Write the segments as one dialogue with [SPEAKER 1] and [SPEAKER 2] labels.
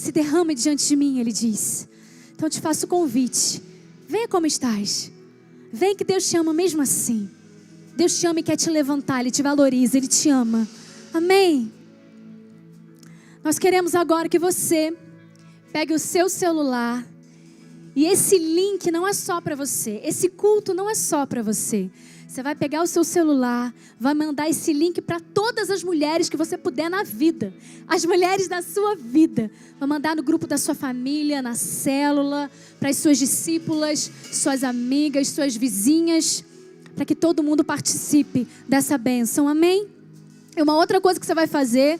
[SPEAKER 1] se derrame diante de mim, ele diz. Então eu te faço o convite. Venha como estás. Vem que Deus te ama mesmo assim. Deus te ama e quer te levantar, Ele te valoriza, Ele te ama. Amém? Nós queremos agora que você pegue o seu celular e esse link não é só para você, esse culto não é só para você. Você vai pegar o seu celular, vai mandar esse link para todas as mulheres que você puder na vida. As mulheres da sua vida. Vai mandar no grupo da sua família, na célula, para as suas discípulas, suas amigas, suas vizinhas, para que todo mundo participe dessa bênção. Amém? E uma outra coisa que você vai fazer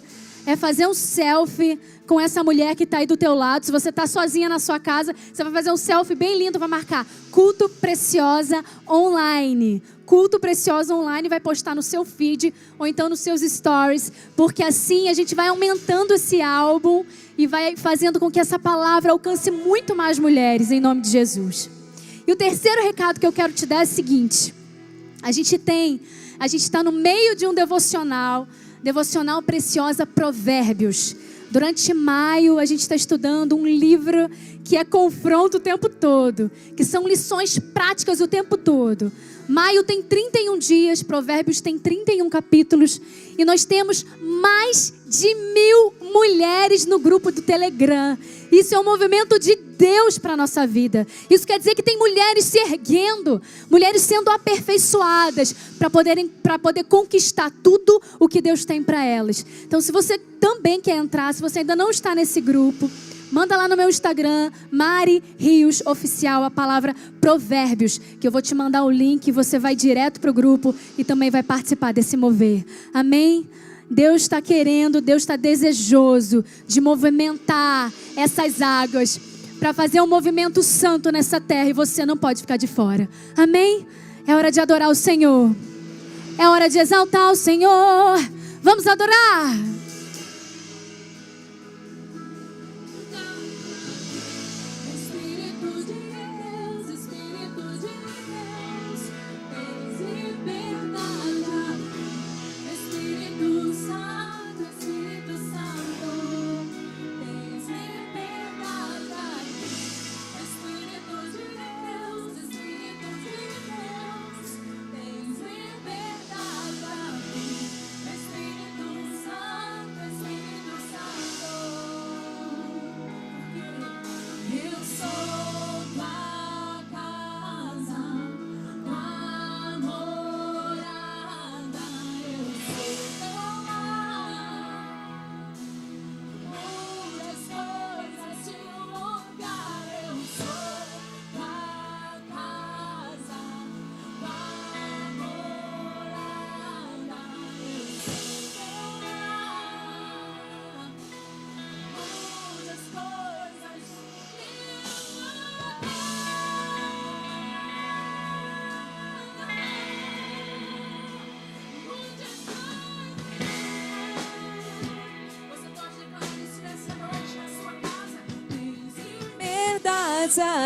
[SPEAKER 1] é fazer um selfie com essa mulher que está aí do teu lado. Se você está sozinha na sua casa, você vai fazer um selfie bem lindo para marcar culto preciosa online. Culto preciosa online vai postar no seu feed ou então nos seus stories, porque assim a gente vai aumentando esse álbum e vai fazendo com que essa palavra alcance muito mais mulheres em nome de Jesus. E o terceiro recado que eu quero te dar é o seguinte: a gente tem, a gente está no meio de um devocional Devocional Preciosa Provérbios. Durante maio, a gente está estudando um livro que é confronto o tempo todo, que são lições práticas o tempo todo. Maio tem 31 dias, Provérbios tem 31 capítulos, e nós temos mais de mil mulheres no grupo do Telegram. Isso é um movimento de Deus para a nossa vida. Isso quer dizer que tem mulheres se erguendo, mulheres sendo aperfeiçoadas para poderem para poder conquistar tudo o que Deus tem para elas. Então, se você também quer entrar, se você ainda não está nesse grupo, manda lá no meu Instagram, Mari Rios Oficial, a palavra Provérbios, que eu vou te mandar o link, você vai direto para o grupo e também vai participar desse mover. Amém? Deus está querendo, Deus está desejoso de movimentar essas águas para fazer um movimento santo nessa terra e você não pode ficar de fora. Amém? É hora de adorar o Senhor. É hora de exaltar o Senhor. Vamos adorar.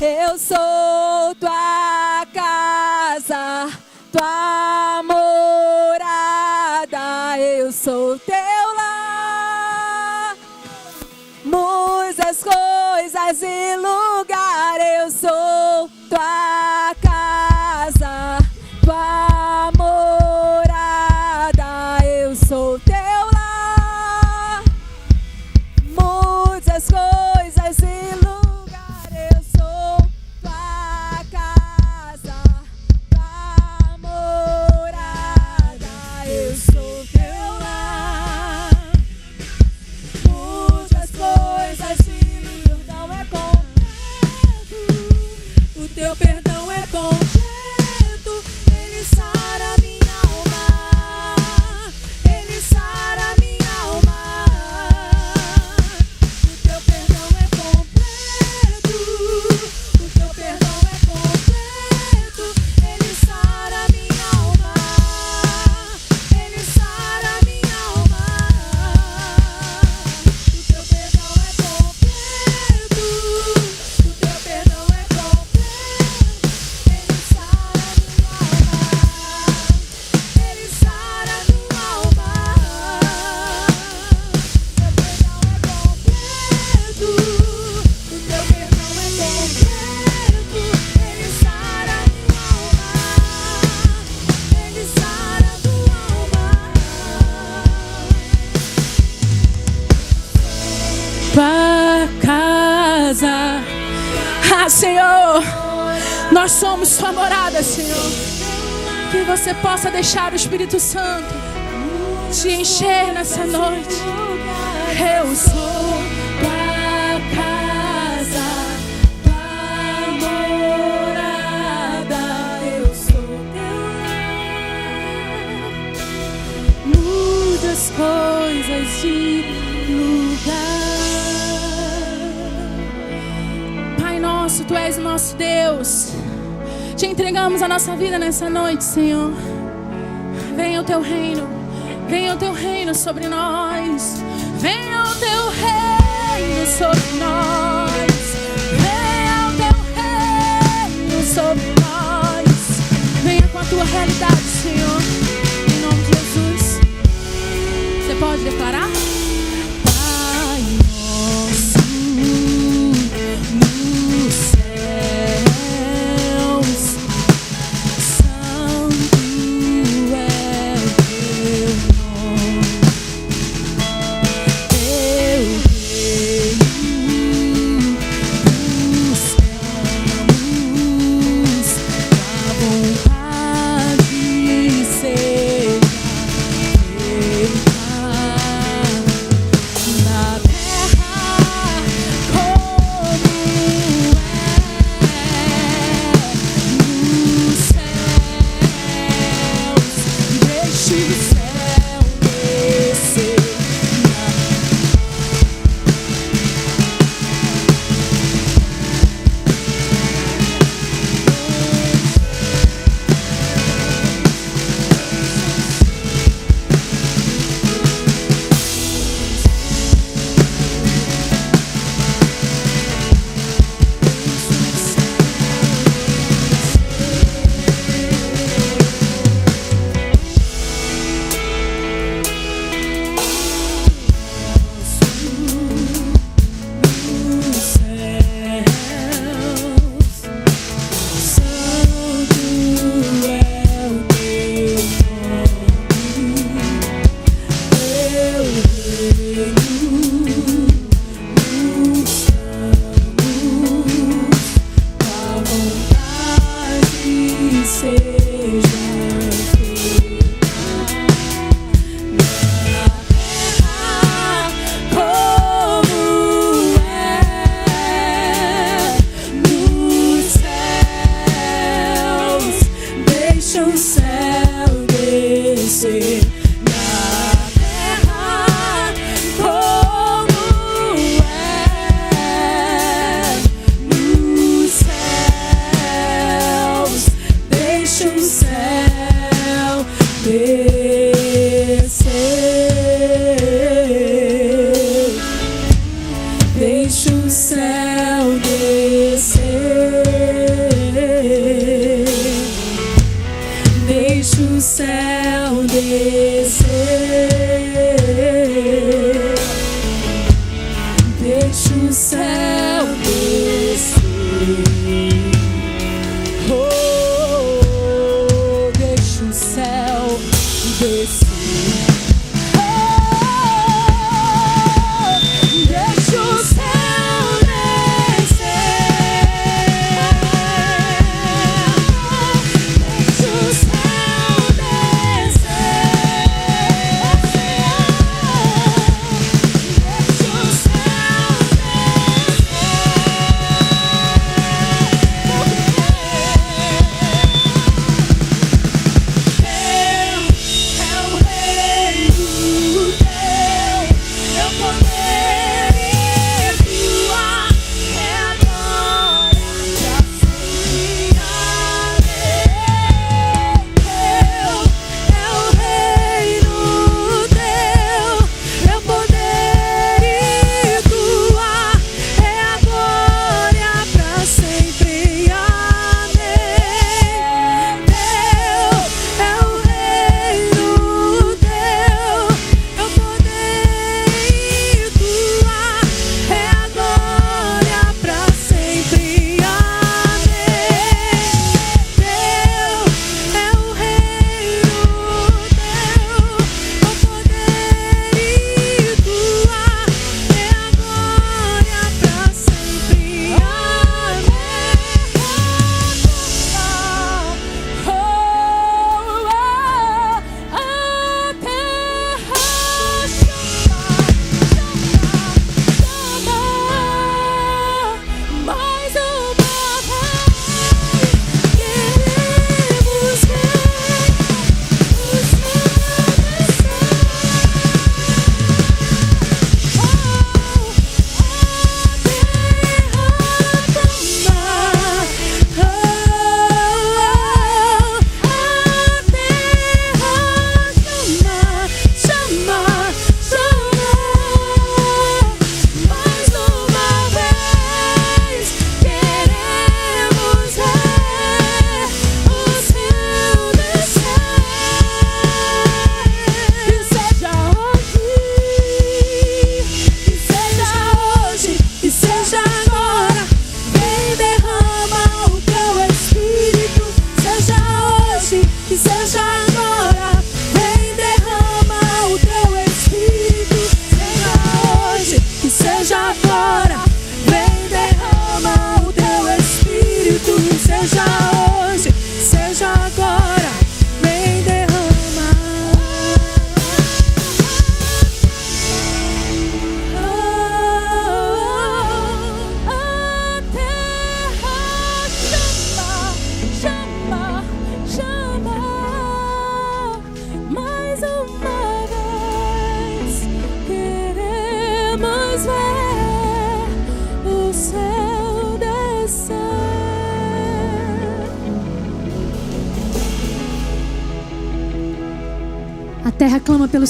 [SPEAKER 2] Eu sou tua casa, tua morada, eu sou teu lar. Muitas coisas e lugar, eu sou tua casa,
[SPEAKER 3] Sua morada, Senhor. Que você possa deixar o Espírito Santo te encher nessa noite. Eu sou coisas de lugar. Pai nosso, tu és o nosso Deus. Te entregamos a nossa vida nessa noite, Senhor. Venha o teu reino. Venha o teu reino sobre nós. Venha o teu reino sobre nós. Venha o teu reino sobre nós. Venha com a tua realidade, Senhor. Em nome de Jesus. Você pode declarar?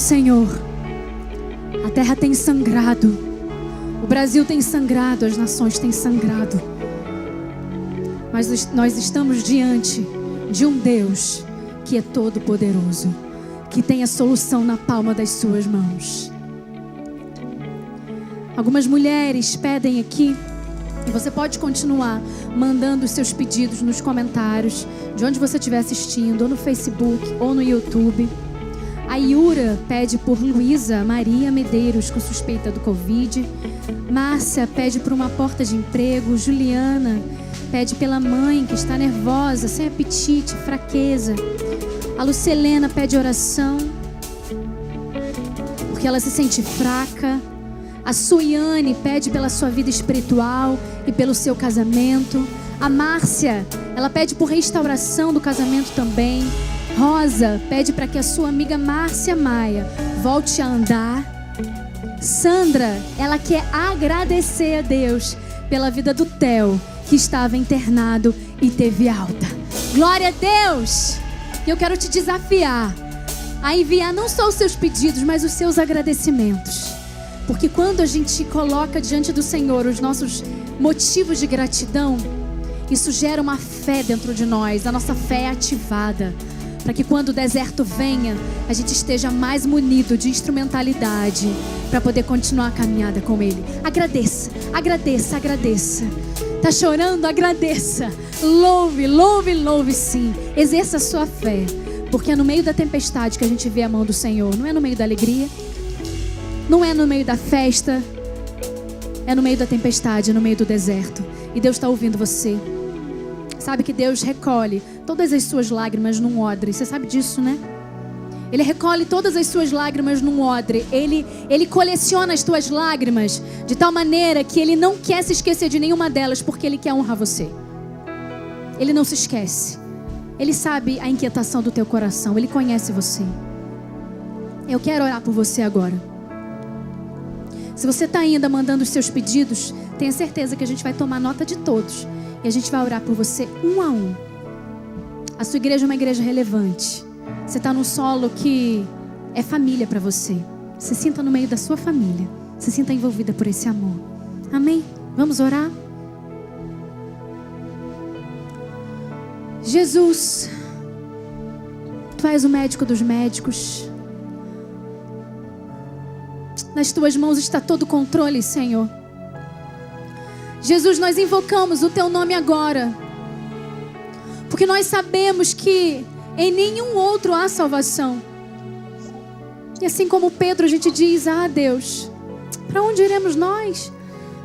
[SPEAKER 1] Senhor. A terra tem sangrado. O Brasil tem sangrado, as nações têm sangrado. Mas nós estamos diante de um Deus que é todo poderoso, que tem a solução na palma das suas mãos. Algumas mulheres pedem aqui, e você pode continuar mandando os seus pedidos nos comentários, de onde você estiver assistindo, ou no Facebook, ou no YouTube. Yura pede por Luísa Maria Medeiros com suspeita do Covid. Márcia pede por uma porta de emprego. Juliana pede pela mãe que está nervosa, sem apetite, fraqueza. A Lucelena pede oração porque ela se sente fraca. A Suiane pede pela sua vida espiritual e pelo seu casamento. A Márcia, ela pede por restauração do casamento também. Rosa pede para que a sua amiga Márcia Maia volte a andar. Sandra, ela quer agradecer a Deus pela vida do Theo, que estava internado e teve alta. Glória a Deus! Eu quero te desafiar a enviar não só os seus pedidos, mas os seus agradecimentos. Porque quando a gente coloca diante do Senhor os nossos motivos de gratidão, isso gera uma fé dentro de nós, a nossa fé é ativada. Para que quando o deserto venha, a gente esteja mais munido de instrumentalidade para poder continuar a caminhada com Ele. Agradeça, agradeça, agradeça. Tá chorando? Agradeça. Louve, louve, louve sim. Exerça a sua fé. Porque é no meio da tempestade que a gente vê a mão do Senhor, não é no meio da alegria. Não é no meio da festa, é no meio da tempestade, é no meio do deserto. E Deus está ouvindo você. Sabe que Deus recolhe todas as suas lágrimas num odre. Você sabe disso, né? Ele recolhe todas as suas lágrimas num odre. Ele, ele coleciona as tuas lágrimas de tal maneira que ele não quer se esquecer de nenhuma delas porque ele quer honrar você. Ele não se esquece. Ele sabe a inquietação do teu coração. Ele conhece você. Eu quero orar por você agora. Se você está ainda mandando os seus pedidos, tenha certeza que a gente vai tomar nota de todos. E a gente vai orar por você um a um. A sua igreja é uma igreja relevante. Você está num solo que é família para você. Se sinta no meio da sua família. Se sinta envolvida por esse amor. Amém? Vamos orar? Jesus, Tu és o médico dos médicos. Nas tuas mãos está todo o controle, Senhor. Jesus, nós invocamos o teu nome agora. Porque nós sabemos que em nenhum outro há salvação. E assim como Pedro, a gente diz: Ah, Deus, para onde iremos nós?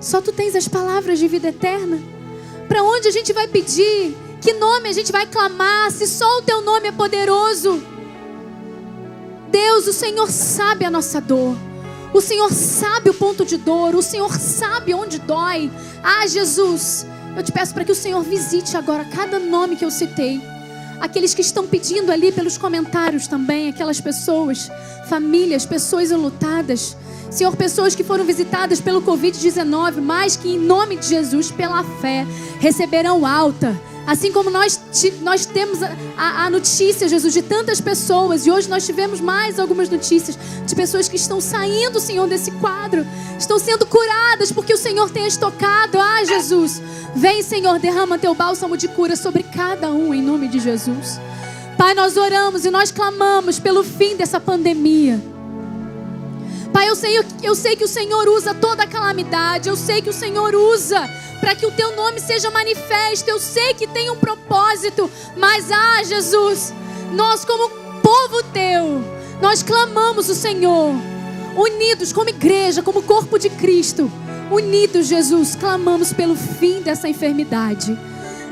[SPEAKER 1] Só tu tens as palavras de vida eterna. Para onde a gente vai pedir? Que nome a gente vai clamar se só o teu nome é poderoso? Deus, o Senhor sabe a nossa dor. O Senhor sabe o ponto de dor, o Senhor sabe onde dói. Ah, Jesus, eu te peço para que o Senhor visite agora cada nome que eu citei. Aqueles que estão pedindo ali pelos comentários também, aquelas pessoas, famílias, pessoas enlutadas. Senhor, pessoas que foram visitadas pelo Covid-19, mas que em nome de Jesus, pela fé, receberão alta Assim como nós, nós temos a, a, notícia, Jesus, de tantas pessoas, e hoje nós tivemos mais algumas notícias de pessoas que estão saindo, Senhor, desse quadro, estão sendo curadas porque o Senhor tem as tocado. Ah, Jesus, vem, Senhor, derrama teu bálsamo de cura sobre cada um, em nome de Jesus. Pai, nós oramos e nós clamamos pelo fim dessa pandemia. Pai, eu sei, eu sei que o Senhor usa toda calamidade, eu sei que o Senhor usa para que o teu nome seja manifesto. Eu sei que tem um propósito, mas ah, Jesus, nós como povo teu, nós clamamos o Senhor, unidos como igreja, como corpo de Cristo, unidos, Jesus, clamamos pelo fim dessa enfermidade.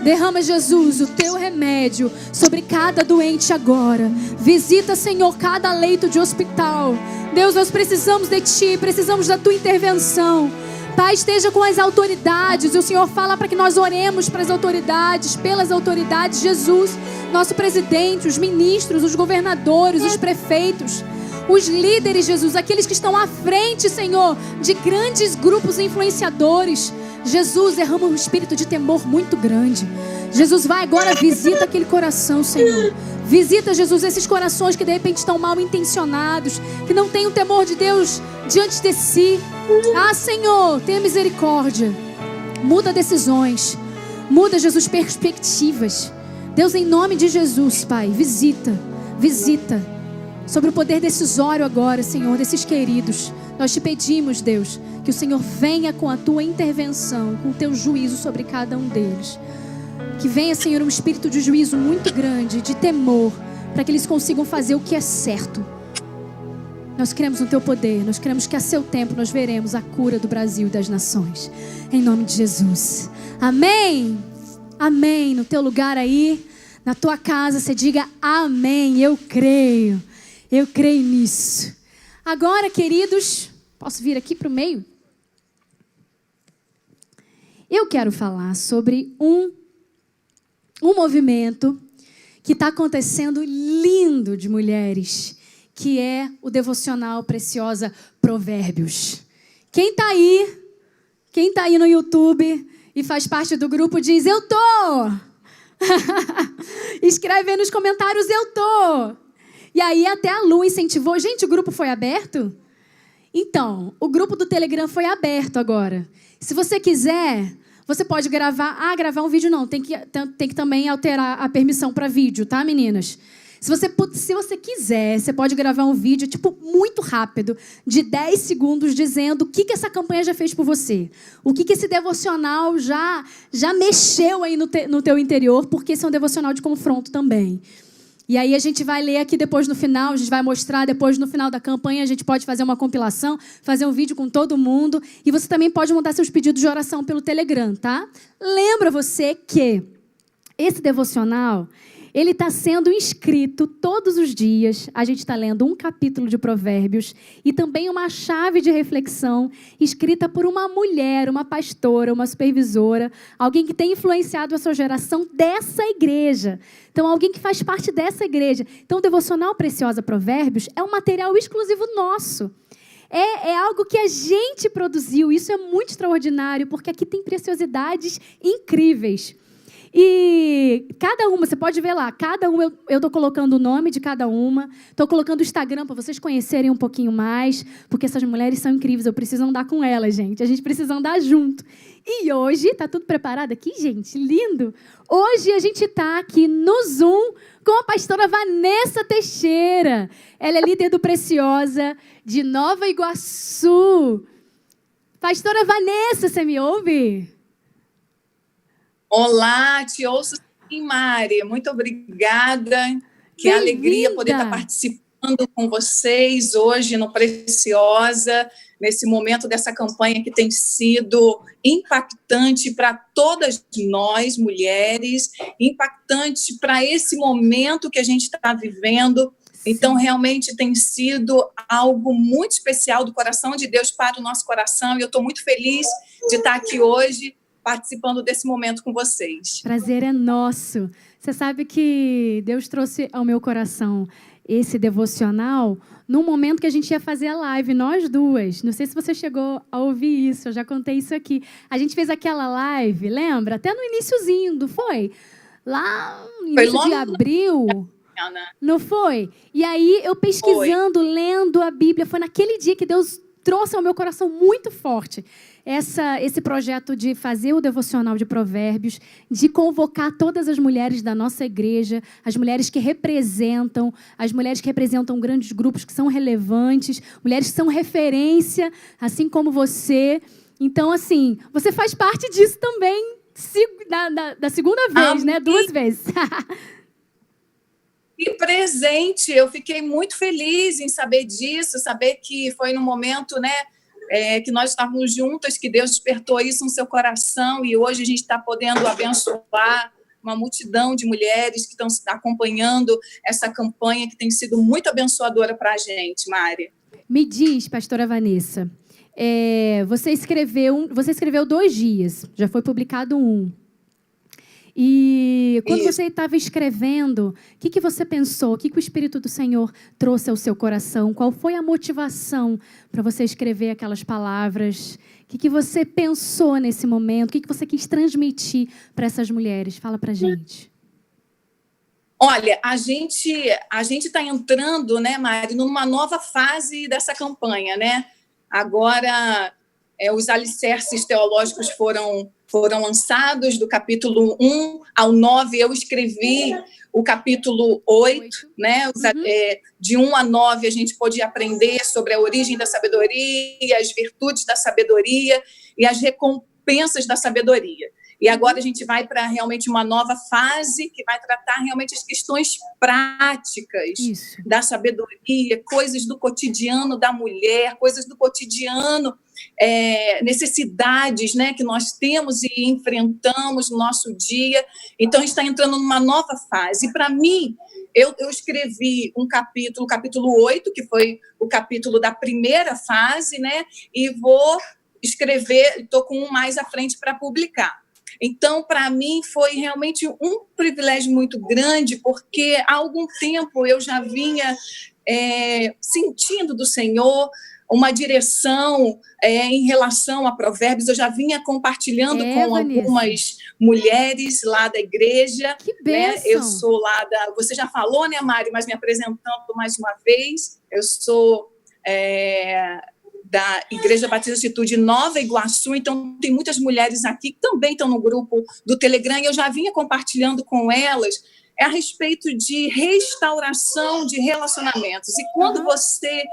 [SPEAKER 1] Derrama, Jesus, o teu remédio sobre cada doente agora. Visita, Senhor, cada leito de hospital. Deus, nós precisamos de Ti, precisamos da Tua intervenção. Pai, esteja com as autoridades. O Senhor fala para que nós oremos para as autoridades, pelas autoridades. Jesus, nosso presidente, os ministros, os governadores, os prefeitos, os líderes, Jesus, aqueles que estão à frente, Senhor, de grandes grupos influenciadores. Jesus, derrama um espírito de temor muito grande. Jesus, vai agora, visita aquele coração, Senhor. Visita, Jesus, esses corações que de repente estão mal intencionados, que não têm o temor de Deus diante de si. Ah, Senhor, tenha misericórdia. Muda decisões. Muda, Jesus, perspectivas. Deus, em nome de Jesus, Pai, visita, visita. Sobre o poder decisório agora, Senhor, desses queridos. Nós te pedimos, Deus, que o Senhor venha com a tua intervenção, com o teu juízo sobre cada um deles. Que venha, Senhor, um espírito de juízo muito grande, de temor, para que eles consigam fazer o que é certo. Nós cremos no teu poder, nós cremos que a seu tempo nós veremos a cura do Brasil e das nações. Em nome de Jesus. Amém. Amém. No teu lugar aí, na tua casa, você diga amém. Eu creio. Eu creio nisso. Agora, queridos, posso vir aqui para o meio? Eu quero falar sobre um um movimento que está acontecendo lindo de mulheres, que é o devocional Preciosa Provérbios. Quem está aí? Quem está aí no YouTube e faz parte do grupo diz: Eu tô. Escreve aí nos comentários: Eu tô. E aí até a Lu incentivou. Gente, o grupo foi aberto? Então, o grupo do Telegram foi aberto agora. Se você quiser, você pode gravar. Ah, gravar um vídeo não. Tem que, tem que também alterar a permissão para vídeo, tá, meninas? Se você, se você quiser, você pode gravar um vídeo, tipo, muito rápido, de 10 segundos, dizendo o que, que essa campanha já fez por você. O que, que esse devocional já, já mexeu aí no, te, no teu interior, porque esse é um devocional de confronto também. E aí a gente vai ler aqui depois no final, a gente vai mostrar depois no final da campanha, a gente pode fazer uma compilação, fazer um vídeo com todo mundo. E você também pode mandar seus pedidos de oração pelo Telegram, tá? Lembra você que esse devocional, ele está sendo inscrito todos os dias. A gente está lendo um capítulo de Provérbios e também uma chave de reflexão escrita por uma mulher, uma pastora, uma supervisora, alguém que tem influenciado a sua geração dessa igreja. Então, alguém que faz parte dessa igreja. Então, o Devocional Preciosa Provérbios é um material exclusivo nosso. É, é, algo que a gente produziu. Isso é muito extraordinário, porque aqui tem preciosidades incríveis. E cada uma, você pode ver lá, cada uma eu estou colocando o nome de cada uma, estou colocando o Instagram para vocês conhecerem um pouquinho mais, porque essas mulheres são incríveis, eu preciso andar com elas, gente. A gente precisa andar junto. E hoje, tá tudo preparado aqui, gente? Lindo! Hoje a gente está aqui no Zoom com a pastora Vanessa Teixeira. Ela é líder do Preciosa de Nova Iguaçu. Pastora Vanessa, você me ouve?
[SPEAKER 4] Olá, te ouço sim, Mari. Muito obrigada. Que alegria poder estar participando com vocês hoje no Preciosa, nesse momento dessa campanha que tem sido impactante para todas nós, mulheres, impactante para esse momento que a gente está vivendo. Então, realmente tem sido algo muito especial do coração de Deus para o nosso coração, e eu estou muito feliz de estar aqui hoje participando desse momento com vocês.
[SPEAKER 1] Prazer é nosso. Você sabe que Deus trouxe ao meu coração esse devocional num momento que a gente ia fazer a live, nós duas. Não sei se você chegou a ouvir isso, eu já contei isso aqui. A gente fez aquela live, lembra? Até no iníciozinho, não foi? Lá no início de abril. Não foi? E aí eu pesquisando, foi. lendo a Bíblia, foi naquele dia que Deus trouxe ao meu coração muito forte essa, esse projeto de fazer o devocional de provérbios, de convocar todas as mulheres da nossa igreja, as mulheres que representam, as mulheres que representam grandes grupos que são relevantes, mulheres que são referência, assim como você. Então, assim, você faz parte disso também, da, da, da segunda vez, Amém. né? Duas vezes.
[SPEAKER 4] E presente, eu fiquei muito feliz em saber disso, saber que foi no momento, né, é, que nós estávamos juntas, que Deus despertou isso no seu coração e hoje a gente está podendo abençoar uma multidão de mulheres que estão acompanhando essa campanha que tem sido muito abençoadora para a gente, Mari.
[SPEAKER 1] Me diz, pastora Vanessa, é, você escreveu, você escreveu dois dias, já foi publicado um. E quando Isso. você estava escrevendo, o que, que você pensou? O que, que o Espírito do Senhor trouxe ao seu coração? Qual foi a motivação para você escrever aquelas palavras? O que, que você pensou nesse momento? O que, que você quis transmitir para essas mulheres? Fala para gente.
[SPEAKER 4] Olha, a gente a gente está entrando, né, Mari, numa nova fase dessa campanha, né? Agora é, os alicerces teológicos foram foram lançados do capítulo 1 ao 9. Eu escrevi o capítulo 8, né? Uhum. É, de 1 a 9 a gente pôde aprender sobre a origem da sabedoria, as virtudes da sabedoria e as recompensas da sabedoria. E agora a gente vai para realmente uma nova fase que vai tratar realmente as questões práticas Isso. da sabedoria, coisas do cotidiano da mulher, coisas do cotidiano, é, necessidades né, que nós temos e enfrentamos no nosso dia. Então, está entrando numa nova fase. E para mim, eu, eu, escrevi um capítulo, capítulo 8, que foi o capítulo da primeira fase, né? E vou escrever, estou com um mais à frente para publicar. Então, para mim, foi realmente um privilégio muito grande, porque há algum tempo eu já vinha é, sentindo do Senhor uma direção é, em relação a provérbios. Eu já vinha compartilhando é, com Vanessa. algumas mulheres lá da igreja.
[SPEAKER 1] Que Né?
[SPEAKER 4] Eu sou lá da. Você já falou, né, Mari? Mas me apresentando mais uma vez. Eu sou é, da Igreja Batista Atitude Nova Iguaçu, então tem muitas mulheres aqui que também estão no grupo do Telegram, e eu já vinha compartilhando com elas é a respeito de restauração de relacionamentos. E quando você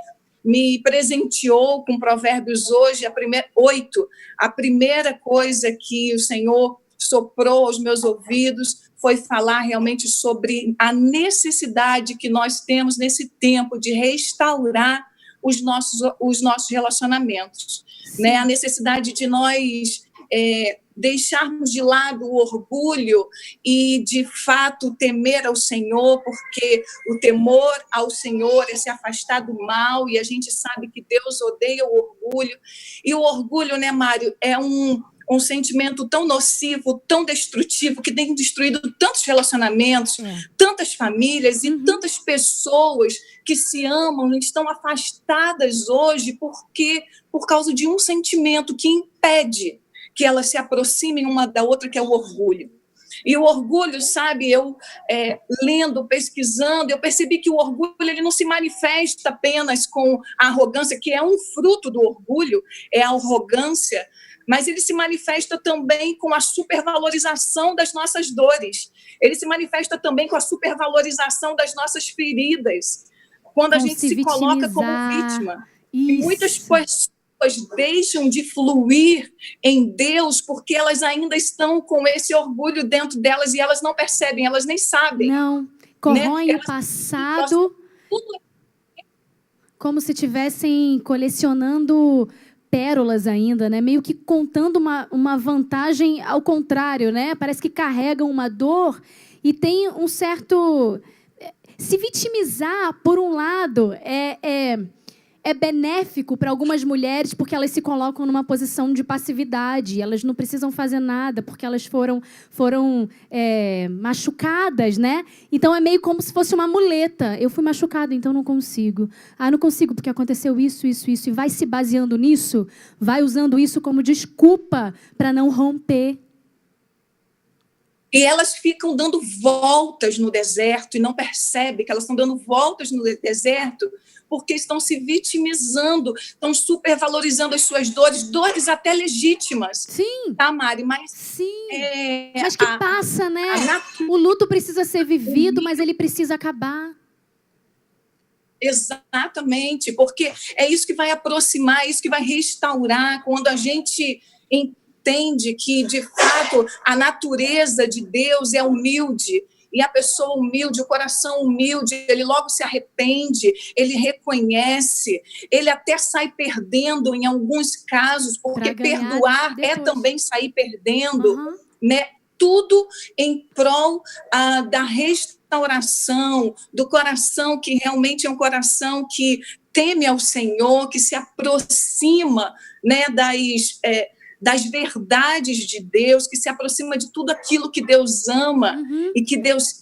[SPEAKER 4] me presenteou com provérbios hoje, a primeira, oito, a primeira coisa que o Senhor soprou aos meus ouvidos foi falar realmente sobre a necessidade que nós temos nesse tempo de restaurar os nossos, os nossos relacionamentos, né? A necessidade de nós é, deixarmos de lado o orgulho e, de fato, temer ao Senhor, porque o temor ao Senhor é se afastar do mal, e a gente sabe que Deus odeia o orgulho. E o orgulho, né, Mário, é um, um sentimento tão nocivo, tão destrutivo, que tem destruído tantos relacionamentos, é. tantas famílias e uhum. tantas pessoas que se amam estão afastadas hoje porque por causa de um sentimento que impede que elas se aproximem uma da outra, que é o orgulho. E o orgulho, sabe, eu é, lendo, pesquisando, eu percebi que o orgulho ele não se manifesta apenas com a arrogância, que é um fruto do orgulho, é a arrogância, mas ele se manifesta também com a supervalorização das nossas dores. Ele se manifesta também com a supervalorização das nossas feridas. Quando a gente se, se coloca como vítima. Isso. E muitas pessoas deixam de fluir em Deus porque elas ainda estão com esse orgulho dentro delas e elas não percebem, elas nem sabem.
[SPEAKER 1] Não, corroem né? o passado como se estivessem colecionando pérolas ainda, né? Meio que contando uma, uma vantagem ao contrário, né? Parece que carregam uma dor e tem um certo eh, se vitimizar por um lado é, é é benéfico para algumas mulheres porque elas se colocam numa posição de passividade. Elas não precisam fazer nada porque elas foram, foram é, machucadas, né? Então é meio como se fosse uma muleta. Eu fui machucada, então não consigo. Ah, não consigo porque aconteceu isso, isso, isso. E vai se baseando nisso, vai usando isso como desculpa para não romper.
[SPEAKER 4] E elas ficam dando voltas no deserto e não percebem que elas estão dando voltas no deserto porque estão se vitimizando, estão supervalorizando as suas dores, dores até legítimas.
[SPEAKER 1] Sim.
[SPEAKER 4] Tá, Mari? Mas.
[SPEAKER 1] Sim. É, mas que a, passa, né? O luto precisa ser vivido, mas ele precisa acabar.
[SPEAKER 4] Exatamente, porque é isso que vai aproximar, é isso que vai restaurar quando a gente entende que, de fato, a natureza de Deus é humilde e a pessoa humilde, o coração humilde, ele logo se arrepende, ele reconhece, ele até sai perdendo em alguns casos, porque perdoar é também sair perdendo, uhum. né? Tudo em prol ah, da restauração, do coração que realmente é um coração que teme ao Senhor, que se aproxima né, das. É, das verdades de Deus, que se aproxima de tudo aquilo que Deus ama uhum. e que Deus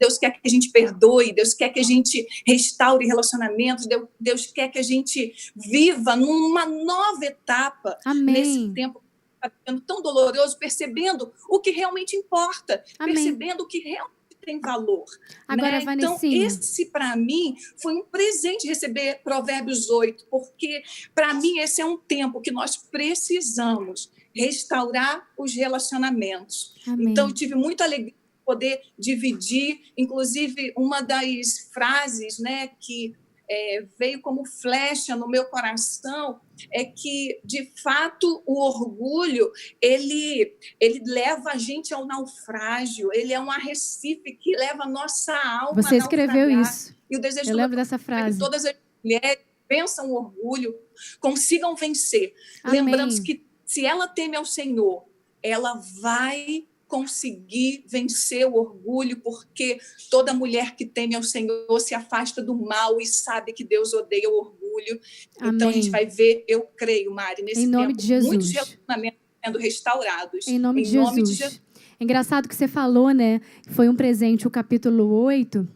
[SPEAKER 4] Deus quer que a gente perdoe, Deus quer que a gente restaure relacionamentos, Deus, Deus quer que a gente viva numa nova etapa
[SPEAKER 1] Amém.
[SPEAKER 4] nesse tempo tá tão doloroso, percebendo o que realmente importa, Amém. percebendo o que realmente tem valor.
[SPEAKER 1] Agora,
[SPEAKER 4] né? Então, esse para mim foi um presente receber Provérbios 8, porque para mim esse é um tempo que nós precisamos restaurar os relacionamentos.
[SPEAKER 1] Amém.
[SPEAKER 4] Então, eu tive muita alegria de poder dividir, inclusive uma das frases, né, que é, veio como flecha no meu coração é que de fato o orgulho ele ele leva a gente ao naufrágio ele é um arrecife que leva a nossa alma
[SPEAKER 1] Você escreveu isso.
[SPEAKER 4] e o desejo
[SPEAKER 1] Eu lembro dessa
[SPEAKER 4] é que
[SPEAKER 1] frase.
[SPEAKER 4] todas as mulheres vençam o orgulho consigam vencer
[SPEAKER 1] Amém.
[SPEAKER 4] lembramos que se ela teme ao Senhor ela vai conseguir vencer o orgulho, porque toda mulher que teme ao Senhor se afasta do mal e sabe que Deus odeia o orgulho. Então a
[SPEAKER 1] Amém.
[SPEAKER 4] gente vai ver, eu creio, Mari, nesse
[SPEAKER 1] Em nome
[SPEAKER 4] tempo,
[SPEAKER 1] de Jesus.
[SPEAKER 4] muitos relacionamentos sendo restaurados.
[SPEAKER 1] Em nome, de,
[SPEAKER 4] nome
[SPEAKER 1] Jesus.
[SPEAKER 4] de Jesus.
[SPEAKER 1] É engraçado que você falou, né? Foi um presente o capítulo 8.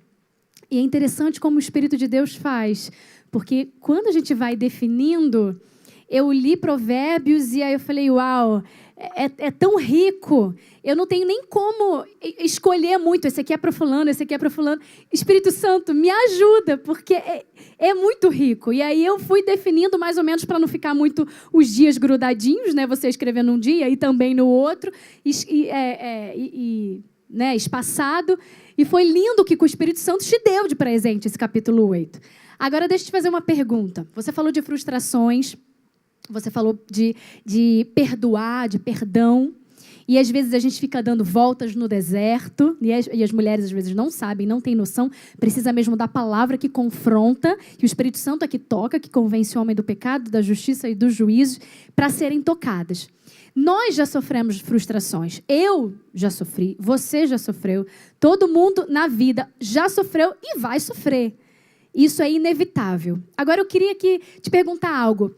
[SPEAKER 1] E é interessante como o Espírito de Deus faz. Porque quando a gente vai definindo, eu li provérbios e aí eu falei, uau, é, é tão rico. Eu não tenho nem como escolher muito. Esse aqui é para fulano, esse aqui é para fulano. Espírito Santo, me ajuda, porque é, é muito rico. E aí eu fui definindo mais ou menos para não ficar muito os dias grudadinhos, né? Você escrevendo um dia e também no outro, e, é, é, e- né, espaçado. E foi lindo que o Espírito Santo te deu de presente esse capítulo 8. Agora, deixa eu te fazer uma pergunta. Você falou de frustrações, você falou de, de perdoar, de perdão. E às vezes a gente fica dando voltas no deserto, e as, e as mulheres às vezes não sabem, não têm noção, precisa mesmo da palavra que confronta, e o Espírito Santo é que toca, que convence o homem do pecado, da justiça e do juízo, para serem tocadas. Nós já sofremos frustrações. Eu já sofri, você já sofreu, todo mundo na vida já sofreu e vai sofrer. Isso é inevitável. Agora eu queria que te perguntar algo.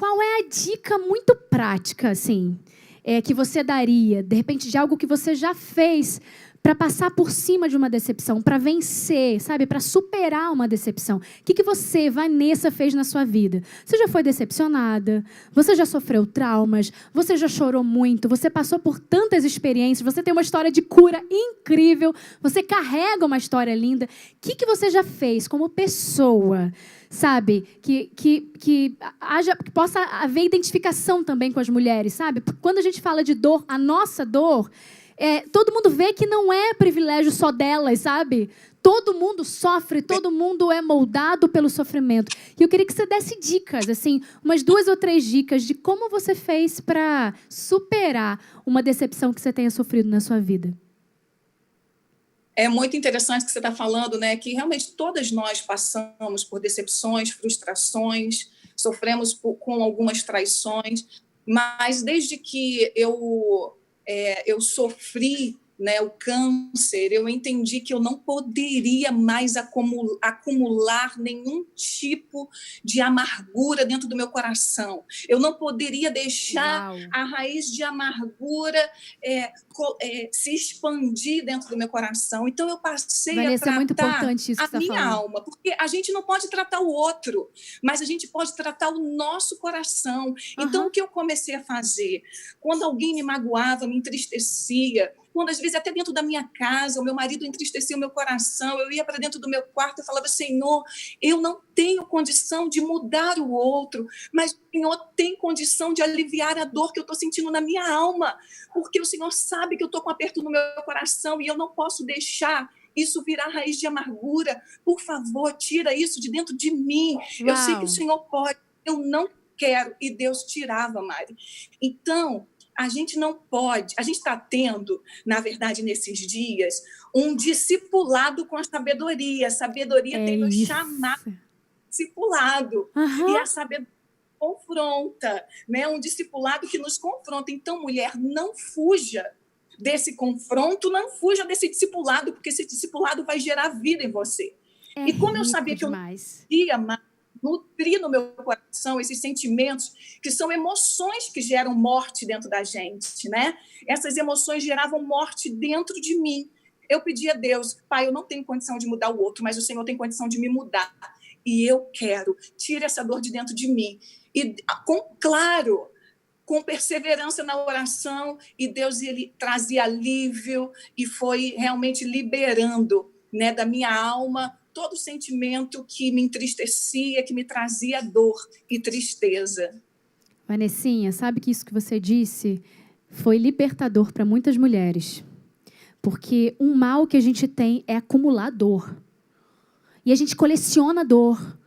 [SPEAKER 1] Qual é a dica muito prática, assim, é, que você daria, de repente, de algo que você já fez para passar por cima de uma decepção, para vencer, sabe, para superar uma decepção? O que, que você, Vanessa, fez na sua vida? Você já foi decepcionada? Você já sofreu traumas? Você já chorou muito? Você passou por tantas experiências? Você tem uma história de cura incrível? Você carrega uma história linda? O que, que você já fez como pessoa? Sabe? Que, que, que, haja, que possa haver identificação também com as mulheres, sabe? Porque Quando a gente fala de dor, a nossa dor, é, todo mundo vê que não é privilégio só delas, sabe? Todo mundo sofre, todo mundo é moldado pelo sofrimento. E eu queria que você desse dicas, assim, umas duas ou três dicas de como você fez para superar uma decepção que você tenha sofrido na sua vida.
[SPEAKER 4] É muito interessante que você está falando, né? Que realmente todas nós passamos por decepções, frustrações, sofremos por- com algumas traições, mas desde que eu é, eu sofri né, o câncer, eu entendi que eu não poderia mais acumul- acumular nenhum tipo de amargura dentro do meu coração. Eu não poderia deixar a raiz de amargura é, é, se expandir dentro do meu coração. Então eu passei
[SPEAKER 1] Vanessa,
[SPEAKER 4] a
[SPEAKER 1] é muito
[SPEAKER 4] tratar
[SPEAKER 1] que
[SPEAKER 4] a
[SPEAKER 1] está
[SPEAKER 4] minha
[SPEAKER 1] falando.
[SPEAKER 4] alma, porque a gente não pode tratar o outro, mas a gente pode tratar o nosso coração. Então
[SPEAKER 1] Aham.
[SPEAKER 4] o que eu comecei a fazer? Quando alguém me magoava, me entristecia, quando às vezes até dentro da minha casa, o meu marido entristecia o meu coração, eu ia para dentro do meu quarto e falava: Senhor, eu não tenho condição de mudar o outro, mas o Senhor tem condição de aliviar a dor que eu estou sentindo na minha alma, porque o Senhor sabe que eu estou com um aperto no meu coração e eu não posso deixar isso virar raiz de amargura. Por favor, tira isso de dentro de mim. Eu sei que
[SPEAKER 1] Uau.
[SPEAKER 4] o Senhor pode, eu não quero. E Deus tirava, Mari. Então, a gente não pode, a gente está tendo, na verdade, nesses dias, um discipulado com a sabedoria. A sabedoria
[SPEAKER 1] É
[SPEAKER 4] tem nos chamado discipulado. E
[SPEAKER 1] Aham.
[SPEAKER 4] a sabedoria confronta, né? Um discipulado que nos confronta. Então, mulher, não fuja desse confronto, não fuja desse discipulado, porque esse discipulado vai gerar vida em você.
[SPEAKER 1] É
[SPEAKER 4] E como eu sabia que eu-
[SPEAKER 1] demais.
[SPEAKER 4] Ia ma- nutrir no meu coração esses sentimentos que são emoções que geram morte dentro da gente, né? Essas emoções geravam morte dentro de mim. Eu pedi a Deus, Pai, eu não tenho condição de mudar o outro, mas o Senhor tem condição de me mudar. E eu quero, tira essa dor de dentro de mim. E com claro, com perseverança na oração e Deus ele trazia alívio e foi realmente liberando, né, da minha alma todo sentimento que me entristecia, que me trazia dor e tristeza.
[SPEAKER 1] Vanessinha, sabe que isso que você disse foi libertador para muitas mulheres. Porque um mal que a gente tem é acumular dor. E a gente coleciona dor.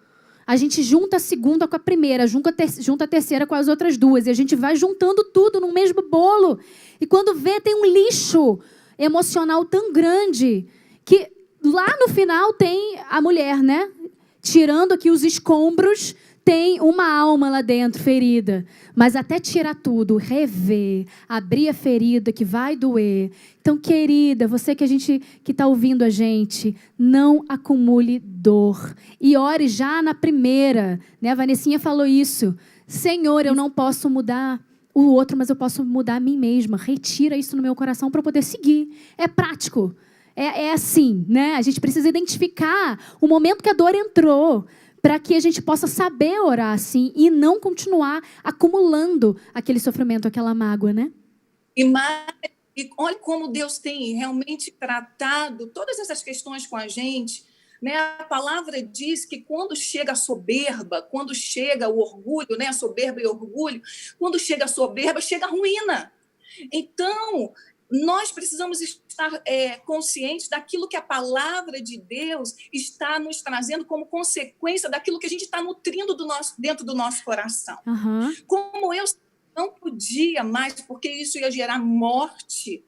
[SPEAKER 1] A gente junta a segunda com a primeira, junta a, terceira com as outras duas. E a gente vai juntando tudo no mesmo bolo. E quando vê, tem um lixo emocional tão grande que lá no final tem a mulher, né? Tirando aqui os escombros tem uma alma lá dentro ferida, mas até tirar tudo, rever, abrir a ferida que vai doer. Então, querida, você que a gente que está ouvindo a gente, não acumule dor e ore já na primeira, né? A Vanessinha falou isso. Senhor, eu não posso mudar o outro, mas eu posso mudar a mim mesma. Retira isso no meu coração para poder seguir. É prático. É, é assim, né? A gente precisa identificar o momento que a dor entrou para que a gente possa saber orar assim e não continuar acumulando aquele sofrimento, aquela mágoa, né?
[SPEAKER 4] E, mais, e olha como Deus tem realmente tratado todas essas questões com a gente. Né? A palavra diz que quando chega a soberba, quando chega o orgulho, né? a soberba e orgulho, quando chega a soberba, chega a ruína. Então, nós precisamos estar é, conscientes daquilo que a palavra de Deus está nos trazendo como consequência daquilo que a gente está nutrindo do nosso, dentro do nosso coração.
[SPEAKER 1] Uhum.
[SPEAKER 4] Como eu não podia mais, porque isso ia gerar morte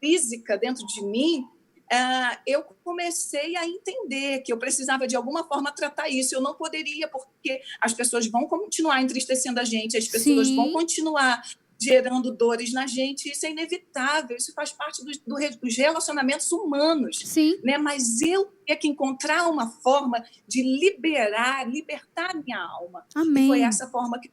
[SPEAKER 4] física dentro de mim, Uh, eu comecei a entender que eu precisava de alguma forma tratar isso. Eu não poderia, porque as pessoas vão continuar entristecendo a gente, as pessoas Sim. vão continuar gerando dores na gente. Isso é inevitável, isso faz parte do, do, dos relacionamentos humanos.
[SPEAKER 1] Sim.
[SPEAKER 4] Né? Mas eu tinha que encontrar uma forma de liberar, libertar minha alma.
[SPEAKER 1] Amém.
[SPEAKER 4] E foi essa forma que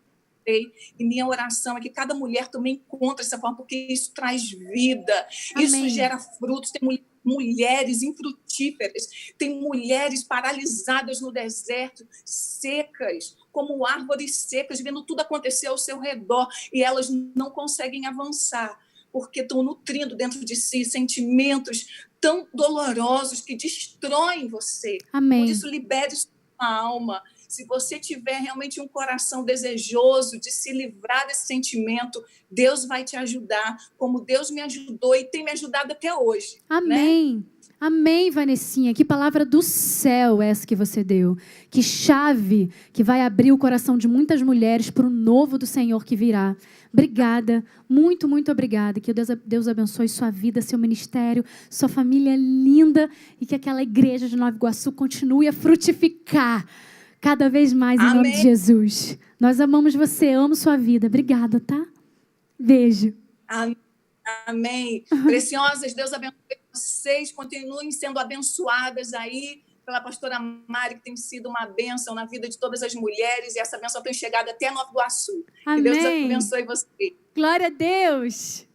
[SPEAKER 4] e minha oração é que cada mulher também encontre essa forma, porque isso traz vida, Amém. isso gera frutos. Tem mulheres infrutíferas, tem mulheres paralisadas no deserto, secas, como árvores secas, vendo tudo acontecer ao seu redor e elas não conseguem avançar porque estão nutrindo dentro de si sentimentos tão dolorosos que destroem você.
[SPEAKER 1] Amém.
[SPEAKER 4] Por isso, libere sua alma. Se você tiver realmente um coração desejoso de se livrar desse sentimento, Deus vai te ajudar, como Deus me ajudou e tem me ajudado até hoje.
[SPEAKER 1] Né? Amém. Né? Amém, Vanessinha. Que palavra do céu essa que você deu. Que chave que vai abrir o coração de muitas mulheres para o novo do Senhor que virá. Obrigada, muito, muito obrigada. Que Deus, Deus abençoe sua vida, seu ministério, sua família linda e que aquela igreja de Nova Iguaçu continue a frutificar cada vez mais em Amém. nome de Jesus. Nós amamos você, amo sua vida. Obrigada, tá? Beijo.
[SPEAKER 4] Amém. Amém. Preciosas, Deus abençoe vocês, continuem sendo abençoadas aí pela pastora Mari, que tem sido uma bênção na vida de todas as mulheres, e essa bênção tem chegado até Nova Iguaçu.
[SPEAKER 1] Amém.
[SPEAKER 4] Que Deus abençoe você.
[SPEAKER 1] Glória a Deus.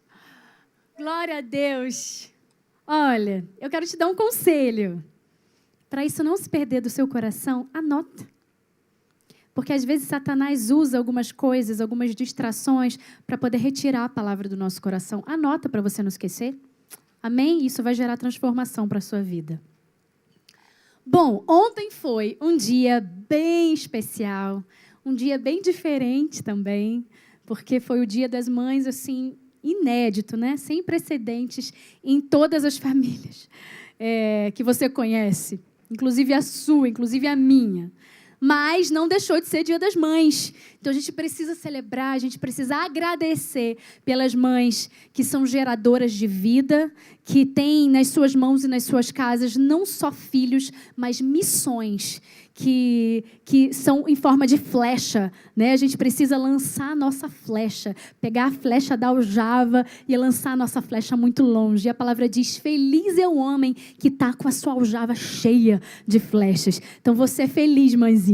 [SPEAKER 1] Glória a Deus. Olha, eu quero te dar um conselho. Para isso não se perder do seu coração, anota. Porque às vezes Satanás usa algumas coisas, algumas distrações para poder retirar a palavra do nosso coração. Anota para você não esquecer. Amém? Isso vai gerar transformação para a sua vida. Bom, ontem foi um dia bem especial, um dia bem diferente também, porque foi o Dia das Mães, assim, inédito, né? Sem precedentes em todas as famílias é, que você conhece, inclusive a sua, inclusive a minha mas não deixou de ser Dia das Mães. Então a gente precisa celebrar, a gente precisa agradecer pelas mães que são geradoras de vida, que têm nas suas mãos e nas suas casas não só filhos, mas missões que, que são em forma de flecha. Né? A gente precisa lançar a nossa flecha, pegar a flecha da aljava e lançar a nossa flecha muito longe. E a palavra diz: Feliz é o homem que está com a sua aljava cheia de flechas. Então você é feliz, mãezinha.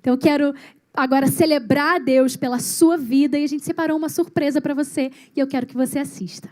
[SPEAKER 1] Então eu quero agora celebrar a Deus pela sua vida e a gente separou uma surpresa para você e eu quero que você assista.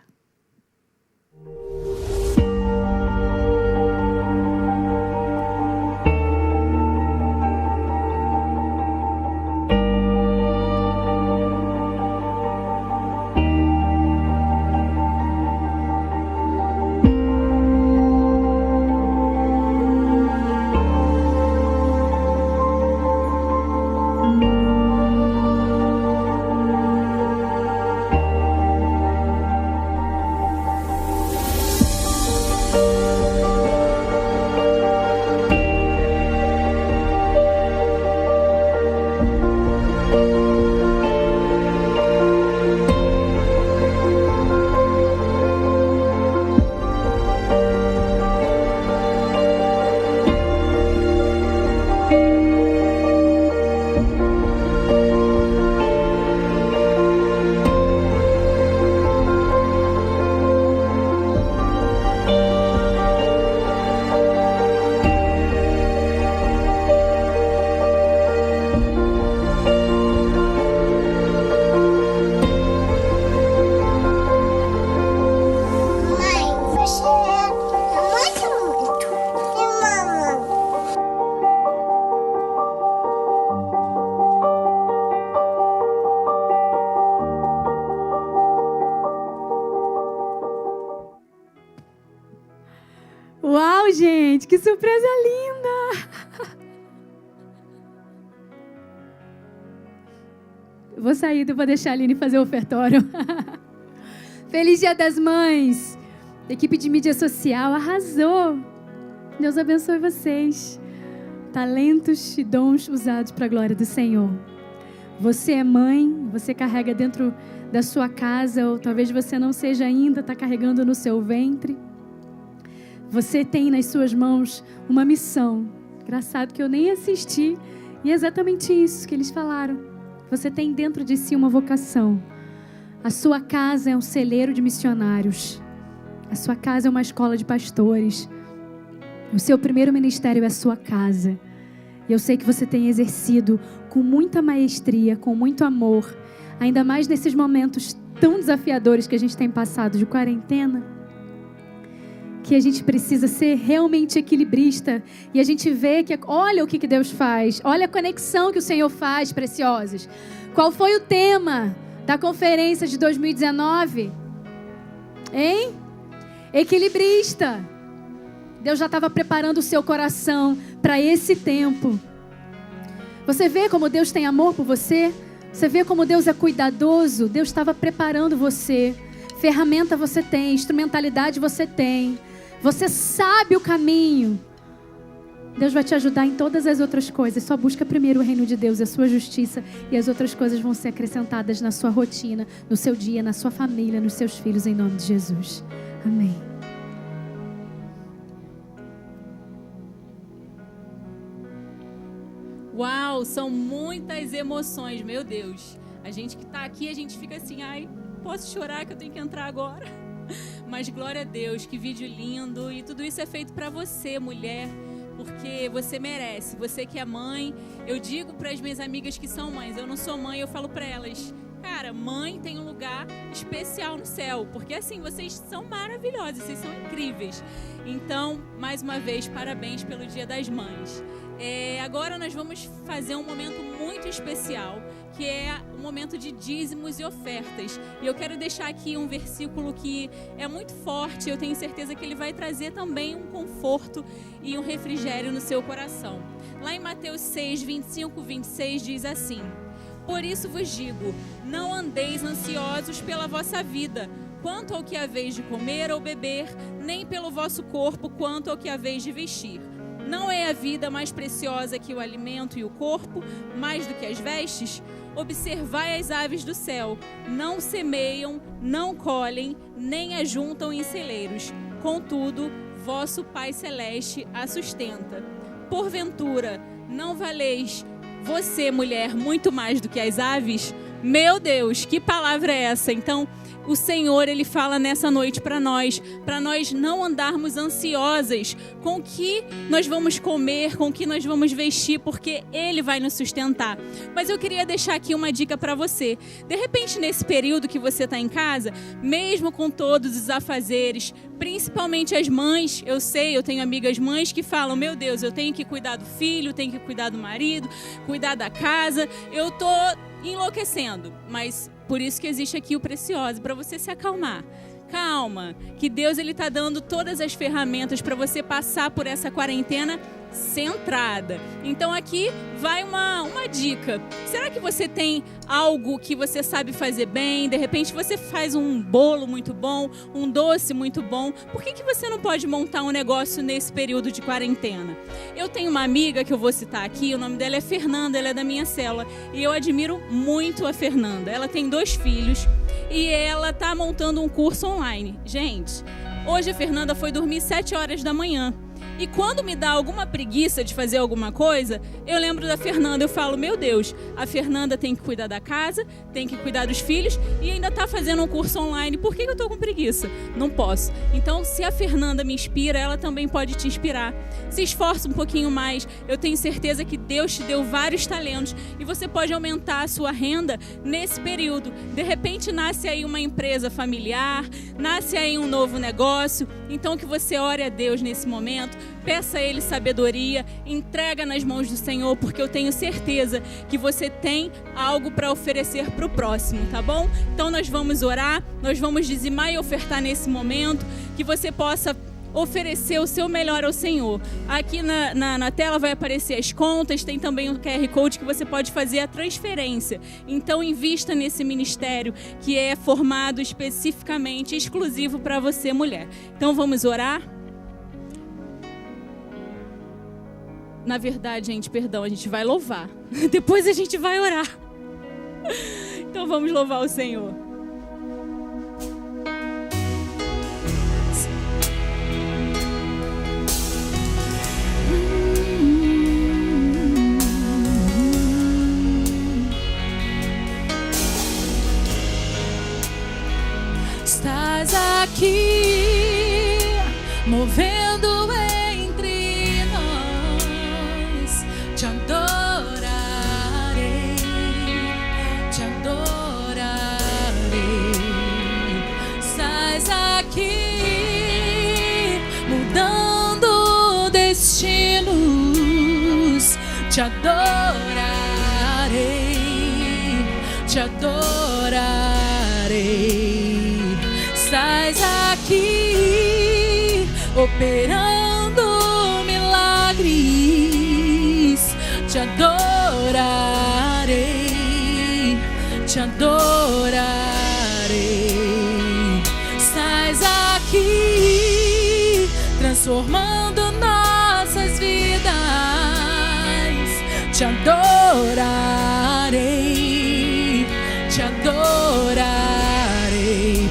[SPEAKER 1] Saída, eu vou deixar a Aline fazer o ofertório. Feliz Dia das Mães! equipe de mídia social arrasou. Deus abençoe vocês. Talentos e dons usados para a glória do Senhor. Você é mãe, você carrega dentro da sua casa, ou talvez você não seja ainda, está carregando no seu ventre. Você tem nas suas mãos uma missão. Engraçado que eu nem assisti, e é exatamente isso que eles falaram. Você tem dentro de si uma vocação. A sua casa é um celeiro de missionários. A sua casa é uma escola de pastores. O seu primeiro ministério é a sua casa. E eu sei que você tem exercido com muita maestria, com muito amor, ainda mais nesses momentos tão desafiadores que a gente tem passado de quarentena que a gente precisa ser realmente equilibrista e a gente vê que olha o que, que Deus faz, olha a conexão que o Senhor faz, preciosos. Qual foi o tema da conferência de 2019? Hein? Equilibrista. Deus já estava preparando o seu coração para esse tempo. Você vê como Deus tem amor por você? Você vê como Deus é cuidadoso? Deus estava preparando você. Ferramenta você tem, instrumentalidade você tem. Você sabe o caminho. Deus vai te ajudar em todas as outras coisas. Só busca primeiro o reino de Deus e a sua justiça, e as outras coisas vão ser acrescentadas na sua rotina, no seu dia, na sua família, nos seus filhos, em nome de Jesus. Amém.
[SPEAKER 5] Uau, são muitas emoções, meu Deus. A gente que está aqui, a gente fica assim, ai, posso chorar que eu tenho que entrar agora? Mas glória a Deus, que vídeo lindo. E tudo isso é feito para você, mulher, porque você merece. Você que é mãe, eu digo para as minhas amigas que são mães, eu não sou mãe, eu falo para elas, cara, mãe tem um lugar especial no céu, porque assim, vocês são maravilhosas, vocês são incríveis. Então, mais uma vez, parabéns pelo Dia das Mães. É, agora nós vamos fazer um momento muito especial, que é o momento de dízimos e ofertas. E eu quero deixar aqui um versículo que é muito forte, eu tenho certeza que ele vai trazer também um conforto e um refrigério no seu coração. Lá em Mateus 6, 25, 26 diz assim: Por isso vos digo, não andeis ansiosos pela vossa vida quanto ao que haveis de comer ou beber, nem pelo vosso corpo quanto ao que haveis de vestir. Não é a vida mais preciosa que o alimento e o corpo, mais do que as vestes? Observai as aves do céu: não semeiam, não colhem, nem ajuntam em celeiros. Contudo, vosso Pai Celeste a sustenta. Porventura, não valeis você, mulher, muito mais do que as aves? Meu Deus, que palavra é essa? Então, o Senhor ele fala nessa noite para nós, para nós não andarmos ansiosas com o que nós vamos comer, com o que nós vamos vestir, porque ele vai nos sustentar. Mas eu queria deixar aqui uma dica para você. De repente nesse período que você está em casa, mesmo com todos os afazeres, principalmente as mães, eu sei, eu tenho amigas mães que falam: "Meu Deus, eu tenho que cuidar do filho, tenho que cuidar do marido, cuidar da casa. Eu tô enlouquecendo". Mas por isso que existe aqui o precioso, para você se acalmar. Calma, que Deus ele tá dando todas as ferramentas para você passar por essa quarentena centrada. Então aqui vai uma, uma dica. Será que você tem algo que você sabe fazer bem? De repente você faz um bolo muito bom, um doce muito bom. Por que, que você não pode montar um negócio nesse período de quarentena? Eu tenho uma amiga que eu vou citar aqui, o nome dela é Fernanda, ela é da minha cela. E eu admiro muito a Fernanda. Ela tem dois filhos e ela está montando um curso online. Gente, hoje a Fernanda foi dormir 7 horas da manhã E quando me dá alguma preguiça de fazer alguma coisa, eu lembro da Fernanda. Eu falo, meu Deus, a Fernanda tem que cuidar da casa, tem que cuidar dos filhos e ainda está fazendo um curso online. Por que eu estou com preguiça? Não posso. Então, se a Fernanda me inspira, ela também pode te inspirar. Se esforça um pouquinho mais. Eu tenho certeza que Deus te deu vários talentos e você pode aumentar a sua renda nesse período. De repente, nasce aí uma empresa familiar, nasce aí um novo negócio. Então, que você ore a Deus nesse momento peça a Ele sabedoria, entrega nas mãos do Senhor, porque eu tenho certeza que você tem algo para oferecer para o próximo, tá bom? Então nós vamos orar, nós vamos dizimar e ofertar nesse momento, que você possa oferecer o seu melhor ao Senhor. Aqui na, na, na, tela vai aparecer as contas, tem também o QR Code que você pode fazer a transferência. Então, invista nesse ministério que é formado especificamente, exclusivo para você, mulher. Então, vamos orar? Na verdade, gente, perdão, a gente vai louvar. Depois a gente vai orar. Então vamos louvar o Senhor.
[SPEAKER 3] Estás aqui, movendo te adorarei, te adorarei. Estás aqui operando milagres, te adorarei, te adorarei. Estás aqui transformando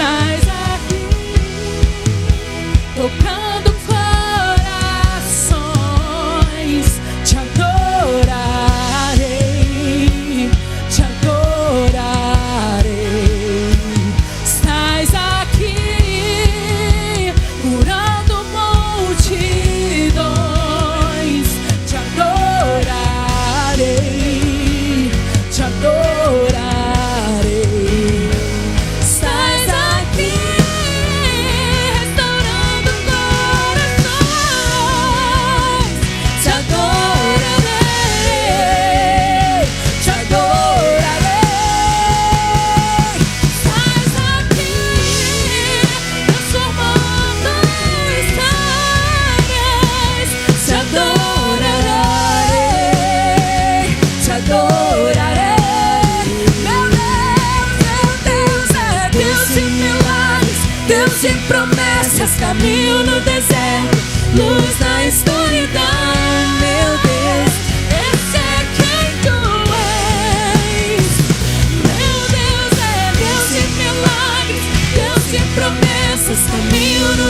[SPEAKER 3] side.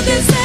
[SPEAKER 3] Caminho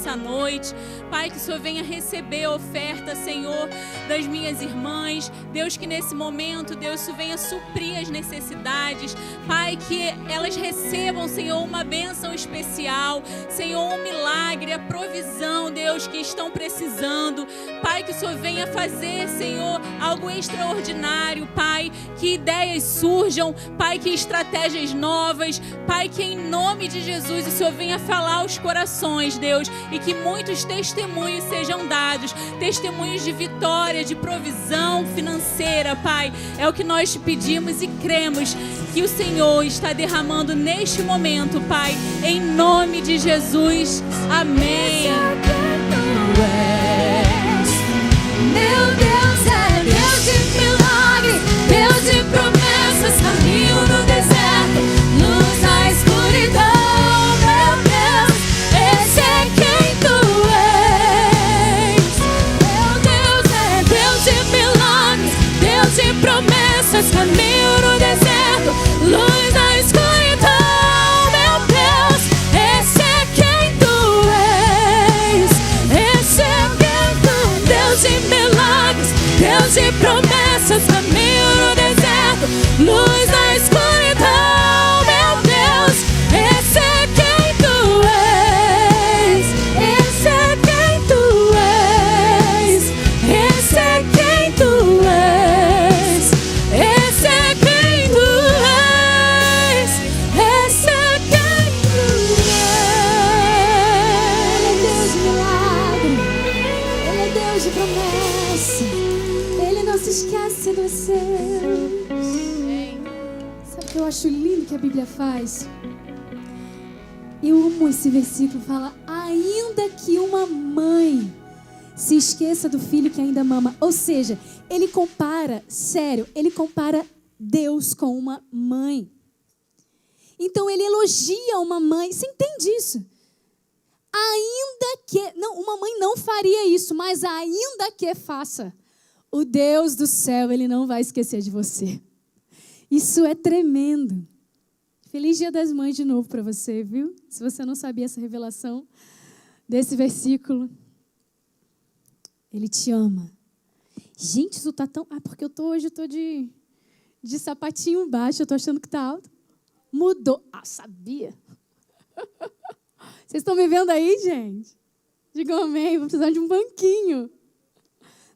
[SPEAKER 5] nessa noite. Pai, que o Senhor venha receber a oferta, Senhor, das minhas irmãs. Deus, que nesse momento, Deus, venha suprir as necessidades. Pai, que elas recebam, Senhor, uma bênção especial. Senhor, um milagre, a provisão, Deus, que estão precisando. Pai, que o Senhor venha fazer, Senhor, algo extraordinário, Pai. Que ideias surjam, Pai, que estratégias novas, Pai, que em nome de Jesus o Senhor venha falar aos corações, Deus, e que muitos testemunhos sejam dados testemunhos de vitória, de provisão financeira, Pai. É o que nós te pedimos e cremos que o Senhor está derramando neste momento, Pai, em nome de Jesus. Amém.
[SPEAKER 1] Meu Deus esquece dos. Sabe o que eu acho lindo que a Bíblia faz? Eu amo esse versículo. Fala, ainda que uma mãe se esqueça do filho que ainda mama. Ou seja, ele compara, sério, ele compara Deus com uma mãe. Então ele elogia uma mãe. Você entende isso? Ainda que. Não, uma mãe não faria isso, mas ainda que faça. O Deus do céu, ele não vai esquecer de você. Isso é tremendo. Feliz Dia das Mães de novo para você, viu? Se você não sabia essa revelação desse versículo. Ele te ama. Gente, isso tá tão. Ah, porque eu tô hoje, eu tô de, de sapatinho baixo, eu tô achando que tá alto. Mudou. Ah, sabia. Vocês estão me vendo aí, gente? Digam amém, vou precisar de um banquinho.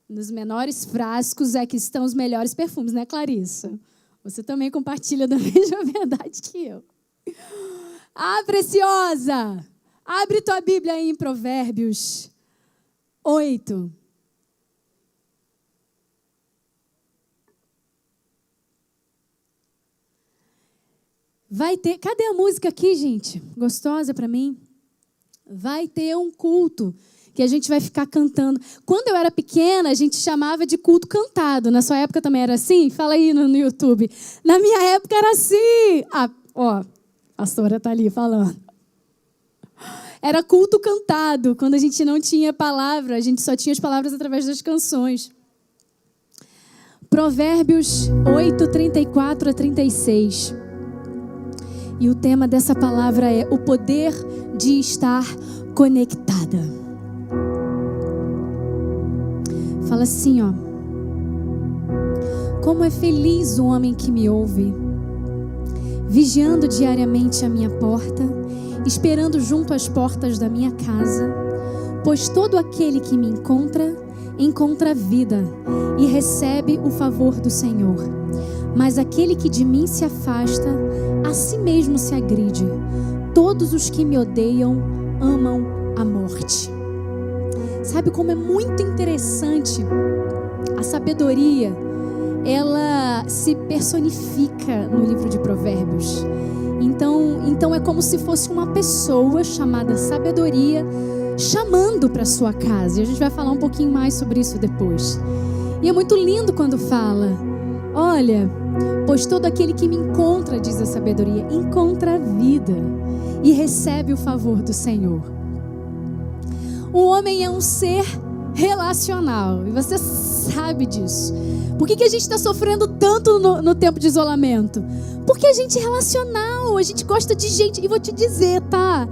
[SPEAKER 1] Nos menores frascos é que estão os melhores perfumes, né, Clarissa? Você também compartilha da mesma verdade que eu. Ah, preciosa! Abre tua Bíblia aí em Provérbios 8. Vai ter. Cadê a música aqui, gente? Gostosa para mim? Vai ter um culto que a gente vai ficar cantando. Quando eu era pequena, a gente chamava de culto cantado. Na sua época também era assim? Fala aí no, no YouTube. Na minha época era assim. Ah, ó, a pastora tá ali falando. Era culto cantado, quando a gente não tinha palavra, a gente só tinha as palavras através das canções. Provérbios 8, 34 a 36. E o tema dessa palavra é o poder de estar conectada. Fala assim, ó. Como é feliz o homem que me ouve, vigiando diariamente a minha porta, esperando junto às portas da minha casa, pois todo aquele que me encontra, encontra vida e recebe o favor do Senhor. Mas aquele que de mim se afasta, a si mesmo se agride. Todos os que me odeiam amam a morte. Sabe como é muito interessante a sabedoria? Ela se personifica no livro de Provérbios. Então, então é como se fosse uma pessoa chamada sabedoria chamando para sua casa. E a gente vai falar um pouquinho mais sobre isso depois. E é muito lindo quando fala: Olha, pois todo aquele que me encontra, diz a sabedoria, encontra a vida e recebe o favor do Senhor. O homem é um ser relacional. E você sabe disso. Por que, que a gente está sofrendo tanto no, no tempo de isolamento? Porque a gente é relacional, a gente gosta de gente. E vou te dizer, tá?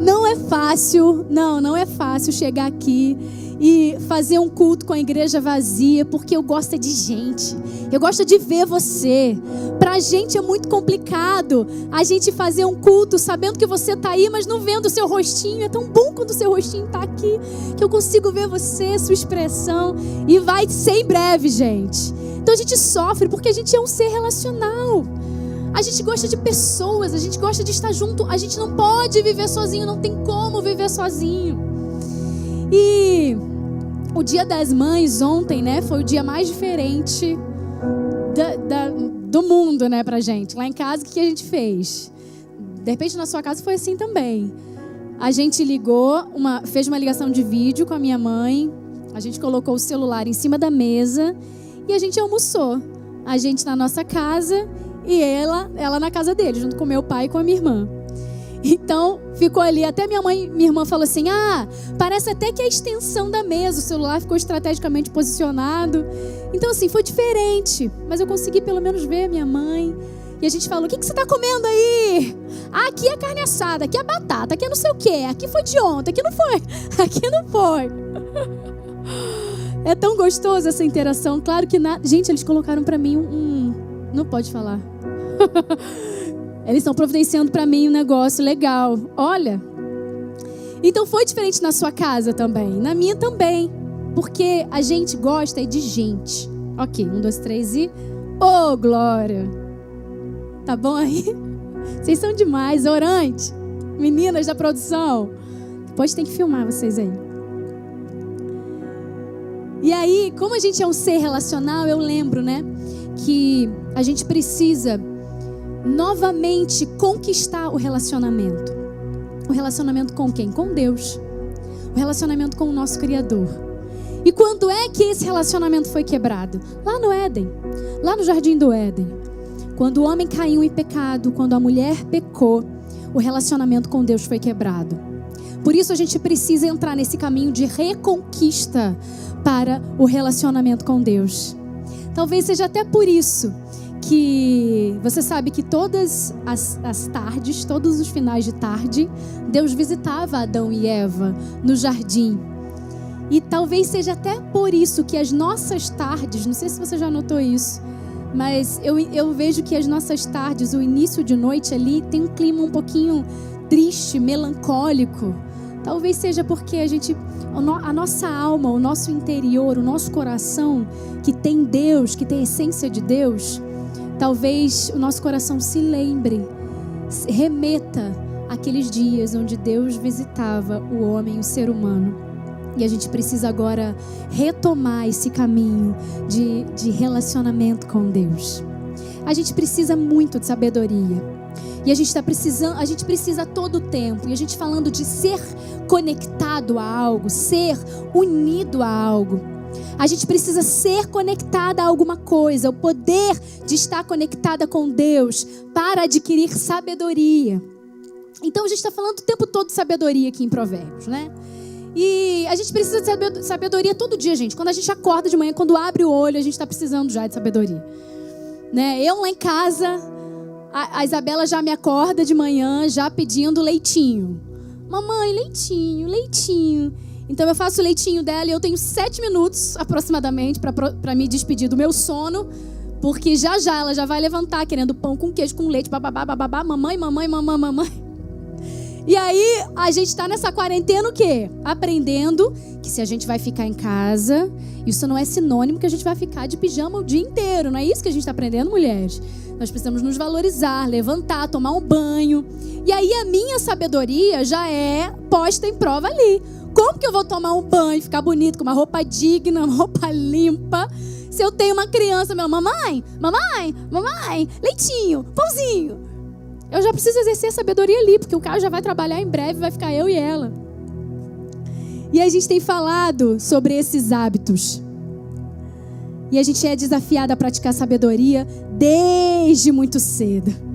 [SPEAKER 1] Não é fácil, não, não é fácil chegar aqui e fazer um culto com a igreja vazia, porque eu gosto de gente. Eu gosto de ver você. Pra gente é muito complicado a gente fazer um culto sabendo que você tá aí, mas não vendo o seu rostinho. É tão bom quando o seu rostinho tá aqui, que eu consigo ver você, sua expressão. E vai ser em breve, gente. Então a gente sofre porque a gente é um ser relacional. A gente gosta de pessoas, a gente gosta de estar junto. A gente não pode viver sozinho, não tem como viver sozinho. E o Dia das Mães ontem, né, foi o dia mais diferente da, da, do mundo, né, pra gente. Lá em casa, o que a gente fez? De repente na sua casa foi assim também. A gente ligou, uma, fez uma ligação de vídeo com a minha mãe. A gente colocou o celular em cima da mesa e a gente almoçou. A gente na nossa casa e ela, ela na casa dele, junto com meu pai e com a minha irmã. Então, ficou ali. Até minha mãe, minha irmã falou assim: "Ah, parece até que é a extensão da mesa, o celular ficou estrategicamente posicionado". Então, assim, foi diferente, mas eu consegui pelo menos ver minha mãe. E a gente falou: "O que que você está comendo aí?" Ah, aqui é carne assada, aqui é batata, aqui é não sei o quê, aqui foi de ontem, aqui não foi. Aqui não foi. É tão gostoso essa interação. Claro que na... gente, eles colocaram para mim um, não pode falar. Eles estão providenciando para mim um negócio legal. Olha. Então foi diferente na sua casa também. Na minha também. Porque a gente gosta de gente. Ok, um, dois, três e. Oh, glória! Tá bom aí? Vocês são demais, orante. Meninas da produção. Depois tem que filmar vocês aí. E aí, como a gente é um ser relacional, eu lembro, né? Que a gente precisa novamente conquistar o relacionamento. O relacionamento com quem? Com Deus. O relacionamento com o nosso Criador. E quando é que esse relacionamento foi quebrado? Lá no Éden, lá no jardim do Éden. Quando o homem caiu em pecado, quando a mulher pecou, o relacionamento com Deus foi quebrado. Por isso a gente precisa entrar nesse caminho de reconquista para o relacionamento com Deus. Talvez seja até por isso que você sabe que todas as, as, tardes, todos os finais de tarde, Deus visitava Adão e Eva no jardim. E talvez seja até por isso que as nossas tardes, não sei se você já notou isso, mas eu, eu vejo que as nossas tardes, o início de noite ali, tem um clima um pouquinho triste, melancólico. Talvez seja porque a gente, a nossa alma, o nosso interior, o nosso coração, que tem Deus, que tem a essência de Deus, Talvez o nosso coração se lembre, remeta aqueles dias onde Deus visitava o homem, o ser humano. E a gente precisa agora retomar esse caminho de, de relacionamento com Deus. A gente precisa muito de sabedoria. E a gente está precisando, a gente precisa todo o tempo. E a gente falando de ser conectado a algo, ser unido a algo. A gente precisa ser conectada a alguma coisa, o poder de estar conectada com Deus para adquirir sabedoria. Então a gente está falando o tempo todo de sabedoria aqui em Provérbios, né? E a gente precisa de sabedoria todo dia, gente. Quando a gente acorda de manhã, quando abre o olho, a gente está precisando já de sabedoria. Né? Eu lá em casa, a, a Isabela já me acorda de manhã, já pedindo leitinho. Mamãe, leitinho, leitinho. Então eu faço o leitinho dela e eu tenho sete minutos aproximadamente para me despedir do meu sono, porque já já ela já vai levantar querendo pão com queijo, com leite, bababá, bababá, mamãe, mamãe, mamãe, mamãe. E aí a gente está nessa quarentena o quê? Aprendendo que se a gente vai ficar em casa, isso não é sinônimo que a gente vai ficar de pijama o dia inteiro. Não é isso que a gente está aprendendo, mulheres? Nós precisamos nos valorizar, levantar, tomar um banho. E aí a minha sabedoria já é posta em prova ali. Como que eu vou tomar um banho, ficar bonito, com uma roupa digna, uma roupa limpa, se eu tenho uma criança, meu mamãe, mamãe, mamãe, leitinho, pãozinho. Eu já preciso exercer a sabedoria ali, porque o cara já vai trabalhar em breve, vai ficar eu e ela. E a gente tem falado sobre esses hábitos. E a gente é desafiada a praticar sabedoria desde muito cedo.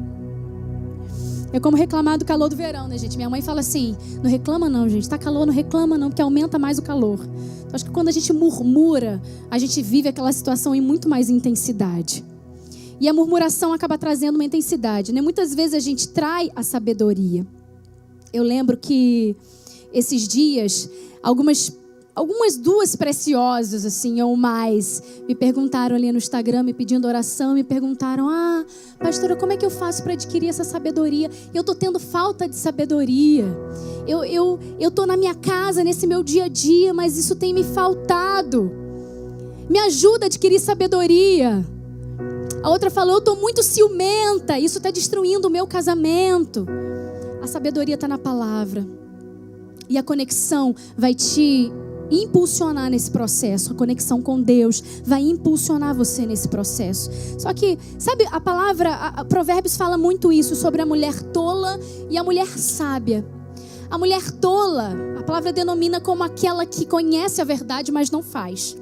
[SPEAKER 1] É como reclamar do calor do verão, né, gente? Minha mãe fala assim: não reclama não, gente. Tá calor, não reclama não, porque aumenta mais o calor. Então, acho que quando a gente murmura, a gente vive aquela situação em muito mais intensidade. E a murmuração acaba trazendo uma intensidade, né? Muitas vezes a gente trai a sabedoria. Eu lembro que esses dias, algumas algumas duas preciosas, assim, ou mais, me perguntaram ali no Instagram, me pedindo oração, me perguntaram: Ah, pastora, como é que eu faço para adquirir essa sabedoria? Eu tô tendo falta de sabedoria. Eu, eu, eu tô na minha casa, nesse meu dia a dia, mas isso tem me faltado. Me ajuda a adquirir sabedoria. A outra falou: Eu tô muito ciumenta, isso está destruindo o meu casamento. A sabedoria está na palavra. E a conexão vai te impulsionar nesse processo. A conexão com Deus vai impulsionar você nesse processo. Só que, sabe, a palavra, a, a Provérbios fala muito isso sobre a mulher tola e a mulher sábia. A mulher tola, a palavra denomina como aquela que conhece a verdade, mas não faz.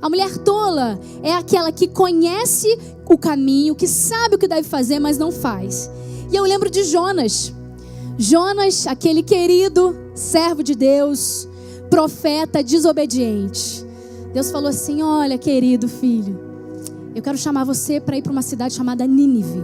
[SPEAKER 1] A mulher tola é aquela que conhece o caminho, que sabe o que deve fazer, mas não faz. E eu lembro de Jonas. Jonas, aquele querido servo de Deus, profeta desobediente. Deus falou assim: Olha, querido filho, eu quero chamar você para ir para uma cidade chamada Nínive.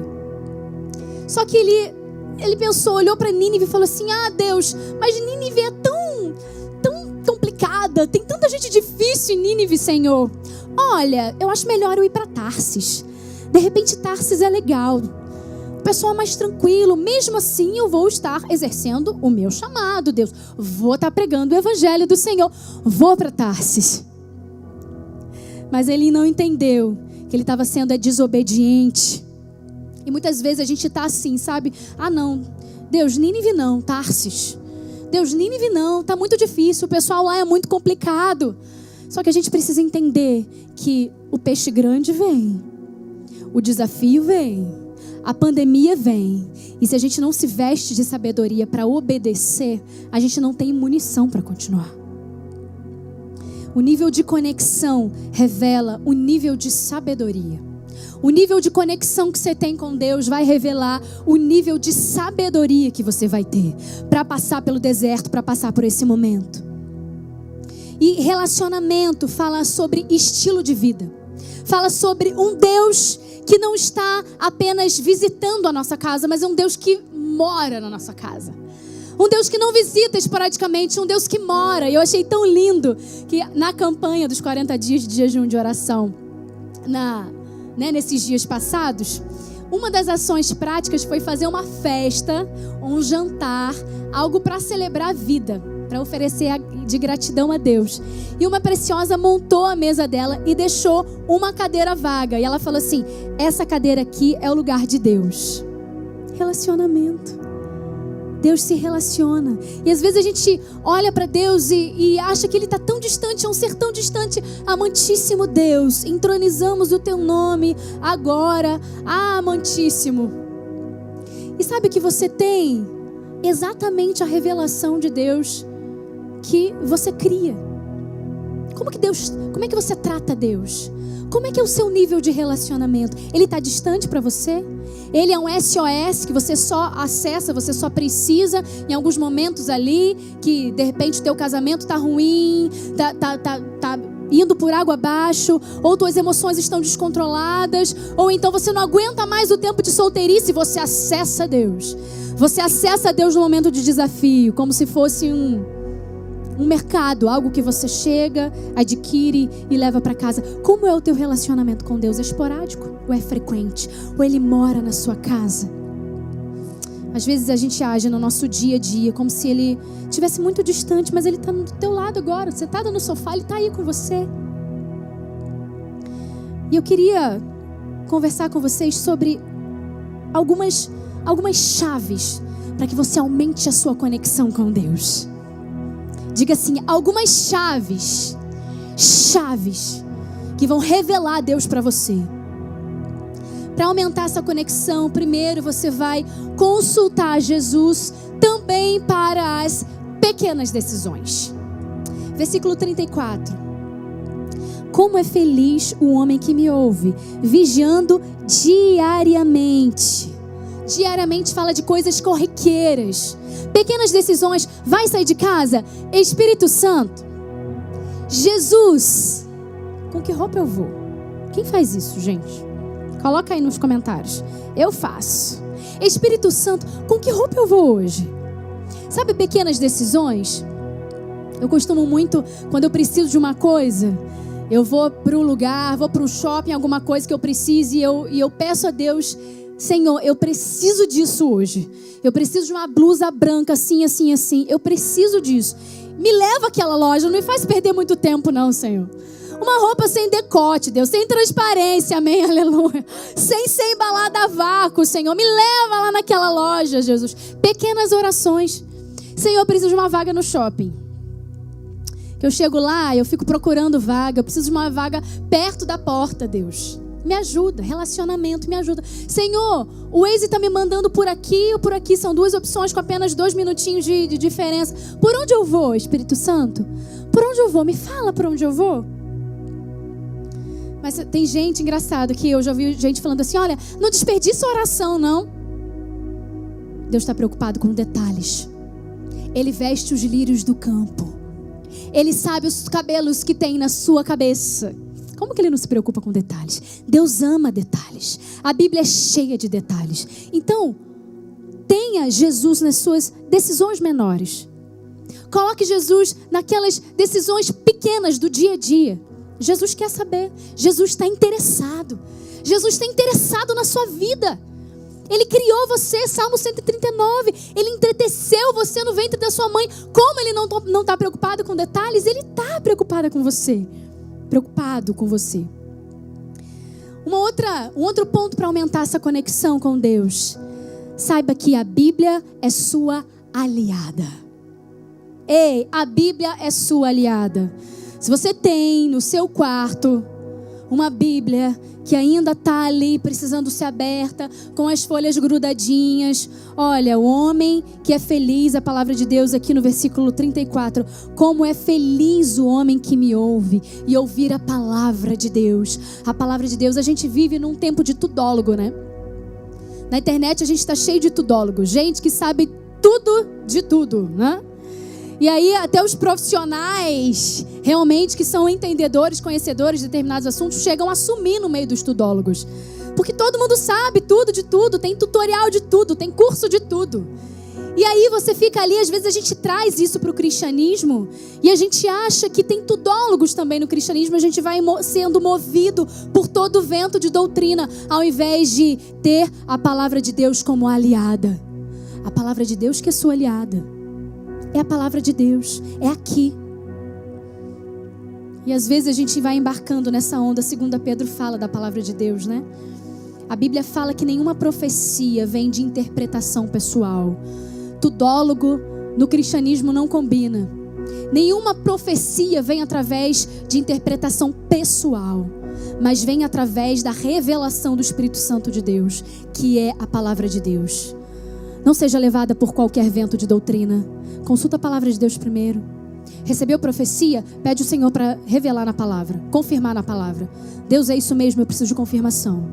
[SPEAKER 1] Só que ele, ele pensou, olhou para Nínive e falou assim: Ah, Deus, mas Nínive é tão, tão complicada, tem tanta gente difícil em Nínive, Senhor. Olha, eu acho melhor eu ir para Tarsis. De repente, Tarsis é legal pessoal mais tranquilo. Mesmo assim, eu vou estar exercendo o meu chamado, Deus. Vou estar pregando o evangelho do Senhor. Vou para Tarsis. Mas ele não entendeu que ele estava sendo desobediente. E muitas vezes a gente está assim, sabe? Ah, não. Deus, Nínive não, Tarsis. Deus, Nínive não, está muito difícil. O pessoal lá é muito complicado. Só que a gente precisa entender que o peixe grande vem. O desafio vem a pandemia vem. E se a gente não se veste de sabedoria para obedecer, a gente não tem munição para continuar. O nível de conexão revela o nível de sabedoria. O nível de conexão que você tem com Deus vai revelar o nível de sabedoria que você vai ter para passar pelo deserto, para passar por esse momento. E relacionamento fala sobre estilo de vida. Fala sobre um Deus que não está apenas visitando a nossa casa, mas é um Deus que mora na nossa casa. Um Deus que não visita esporadicamente, um Deus que mora. E eu achei tão lindo que na campanha dos 40 dias de jejum de oração, na, né, nesses dias passados, uma das ações práticas foi fazer uma festa, um jantar, algo para celebrar a vida para oferecer de gratidão a Deus. E uma preciosa montou a mesa dela e deixou uma cadeira vaga. E ela falou assim: essa cadeira aqui é o lugar de Deus. Relacionamento. Deus se relaciona. E às vezes a gente olha para Deus e, e, acha que Ele está tão distante, é um ser tão distante. Amantíssimo Deus, entronizamos o Teu nome agora. Ah, amantíssimo. E sabe que você tem exatamente a revelação de Deus que você cria. Como que Deus, como é que você trata Deus? Como é que é o seu nível de relacionamento? Ele está distante para você? Ele é um SOS que você só acessa, você só precisa em alguns momentos ali, que de repente teu casamento está ruim, tá, tá, tá, tá indo por água abaixo, ou tuas emoções estão descontroladas, ou então você não aguenta mais o tempo de solteirice e você acessa Deus. Você acessa Deus no momento de desafio, como se fosse um um mercado, algo que você chega, adquire e leva para casa. Como é o teu relacionamento com Deus? É esporádico ou é frequente? Ou ele mora na sua casa? Às vezes a gente age no nosso dia a dia como se ele estivesse muito distante, mas ele está do teu lado agora. Está no sofá, ele está aí com você. E eu queria conversar com vocês sobre algumas, algumas chaves para que você aumente a sua conexão com Deus. Diga assim: algumas chaves, chaves, que vão revelar Deus para você. Para aumentar essa conexão, primeiro você vai consultar Jesus também para as pequenas decisões. Versículo 34. Como é feliz o homem que me ouve, vigiando diariamente. diariamente fala de coisas corriqueiras. Pequenas decisões. Vai sair de casa? Espírito Santo. Jesus. Com que roupa eu vou? Quem faz isso, gente? Coloca aí nos comentários. Eu faço. Espírito Santo, com que roupa eu vou hoje? Sabe pequenas decisões? Eu costumo muito, quando eu preciso de uma coisa, eu vou para um lugar, vou para um shopping, alguma coisa que eu precise, e eu, e eu peço a Deus, Senhor, eu preciso disso hoje. Eu preciso de uma blusa branca, assim, assim, assim. Eu preciso disso. Me leva àquela loja, não me faz perder muito tempo, não, Senhor. Uma roupa sem decote, Deus, sem transparência, amém, aleluia. Sem ser embalada a vácuo, Senhor. Me leva lá naquela loja, Jesus. Pequenas orações. Senhor, eu preciso de uma vaga no shopping. Eu chego lá, eu fico procurando vaga, eu preciso de uma vaga perto da porta, Deus. Me ajuda, relacionamento, me ajuda. Senhor, o Waze está me mandando por aqui ou por aqui. São duas opções com apenas dois minutinhos de, de diferença. Por onde eu vou, Espírito Santo? Por onde eu vou? Me fala por onde eu vou. Mas tem gente engraçado que eu já ouvi gente falando assim: olha, não desperdiça oração, não. Deus está preocupado com detalhes. Ele veste os lírios do campo. Ele sabe os cabelos que tem na sua cabeça. Como que ele não se preocupa com detalhes? Deus ama detalhes. A Bíblia é cheia de detalhes. Então, tenha Jesus nas suas decisões menores. Coloque Jesus naquelas decisões pequenas do dia a dia. Jesus quer saber. Jesus está interessado. Jesus está interessado na sua vida. Ele criou você, Salmo 139. Ele entreteceu você no ventre da sua mãe. Como ele não está preocupado com detalhes? Ele está preocupado com você. Preocupado com você. Uma outra, um outro ponto para aumentar essa conexão com Deus. Saiba que a Bíblia é sua aliada. Ei, a Bíblia é sua aliada. Se você tem no seu quarto uma Bíblia que ainda está ali precisando ser aberta, com as folhas grudadinhas. Olha, o homem que é feliz, a palavra de Deus aqui no versículo 34. Como é feliz o homem que me ouve e ouvir a palavra de Deus. A palavra de Deus, a gente vive num tempo de tudólogo, né? Na internet a gente está cheio de tudólogo, gente que sabe tudo de tudo, né? E aí, até os profissionais, realmente, que são entendedores, conhecedores de determinados assuntos, chegam a assumir no meio dos tudólogos. Porque todo mundo sabe tudo de tudo, tem tutorial de tudo, tem curso de tudo. E aí você fica ali, às vezes a gente traz isso para o cristianismo e a gente acha que tem tudólogos também no cristianismo, a gente vai sendo movido por todo o vento de doutrina, ao invés de ter a palavra de Deus como aliada. A palavra de Deus que é sua aliada. É a palavra de Deus, é aqui. E às vezes a gente vai embarcando nessa onda, segunda Pedro fala da palavra de Deus, né? A Bíblia fala que nenhuma profecia vem de interpretação pessoal. Tudólogo no cristianismo não combina. Nenhuma profecia vem através de interpretação pessoal, mas vem através da revelação do Espírito Santo de Deus, que é a palavra de Deus. Não seja levada por qualquer vento de doutrina. Consulta a palavra de Deus primeiro. Recebeu profecia? Pede o Senhor para revelar na palavra, confirmar na palavra. Deus, é isso mesmo, eu preciso de confirmação.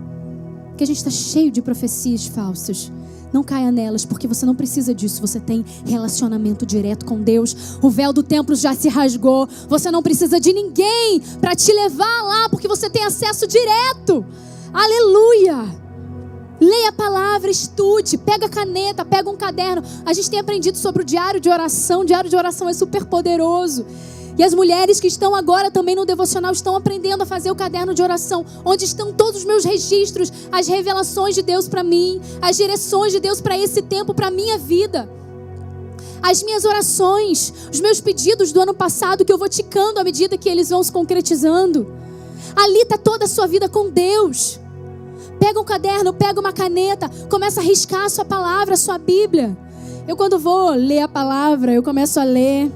[SPEAKER 1] Porque a gente está cheio de profecias falsas. Não caia nelas, porque você não precisa disso. Você tem relacionamento direto com Deus. O véu do templo já se rasgou. Você não precisa de ninguém para te levar lá, porque você tem acesso direto. Aleluia! Leia a palavra, estude, pega a caneta, pega um caderno. A gente tem aprendido sobre o diário de oração. O diário de oração é super poderoso. E as mulheres que estão agora também no devocional estão aprendendo a fazer o caderno de oração, onde estão todos os meus registros, as revelações de Deus para mim, as direções de Deus para esse tempo, para minha vida. As minhas orações, os meus pedidos do ano passado que eu vou ticando à medida que eles vão se concretizando. Ali está toda a sua vida com Deus. Pega um caderno, pega uma caneta, começa a riscar a sua palavra, a sua Bíblia. Eu, quando vou ler a palavra, eu começo a ler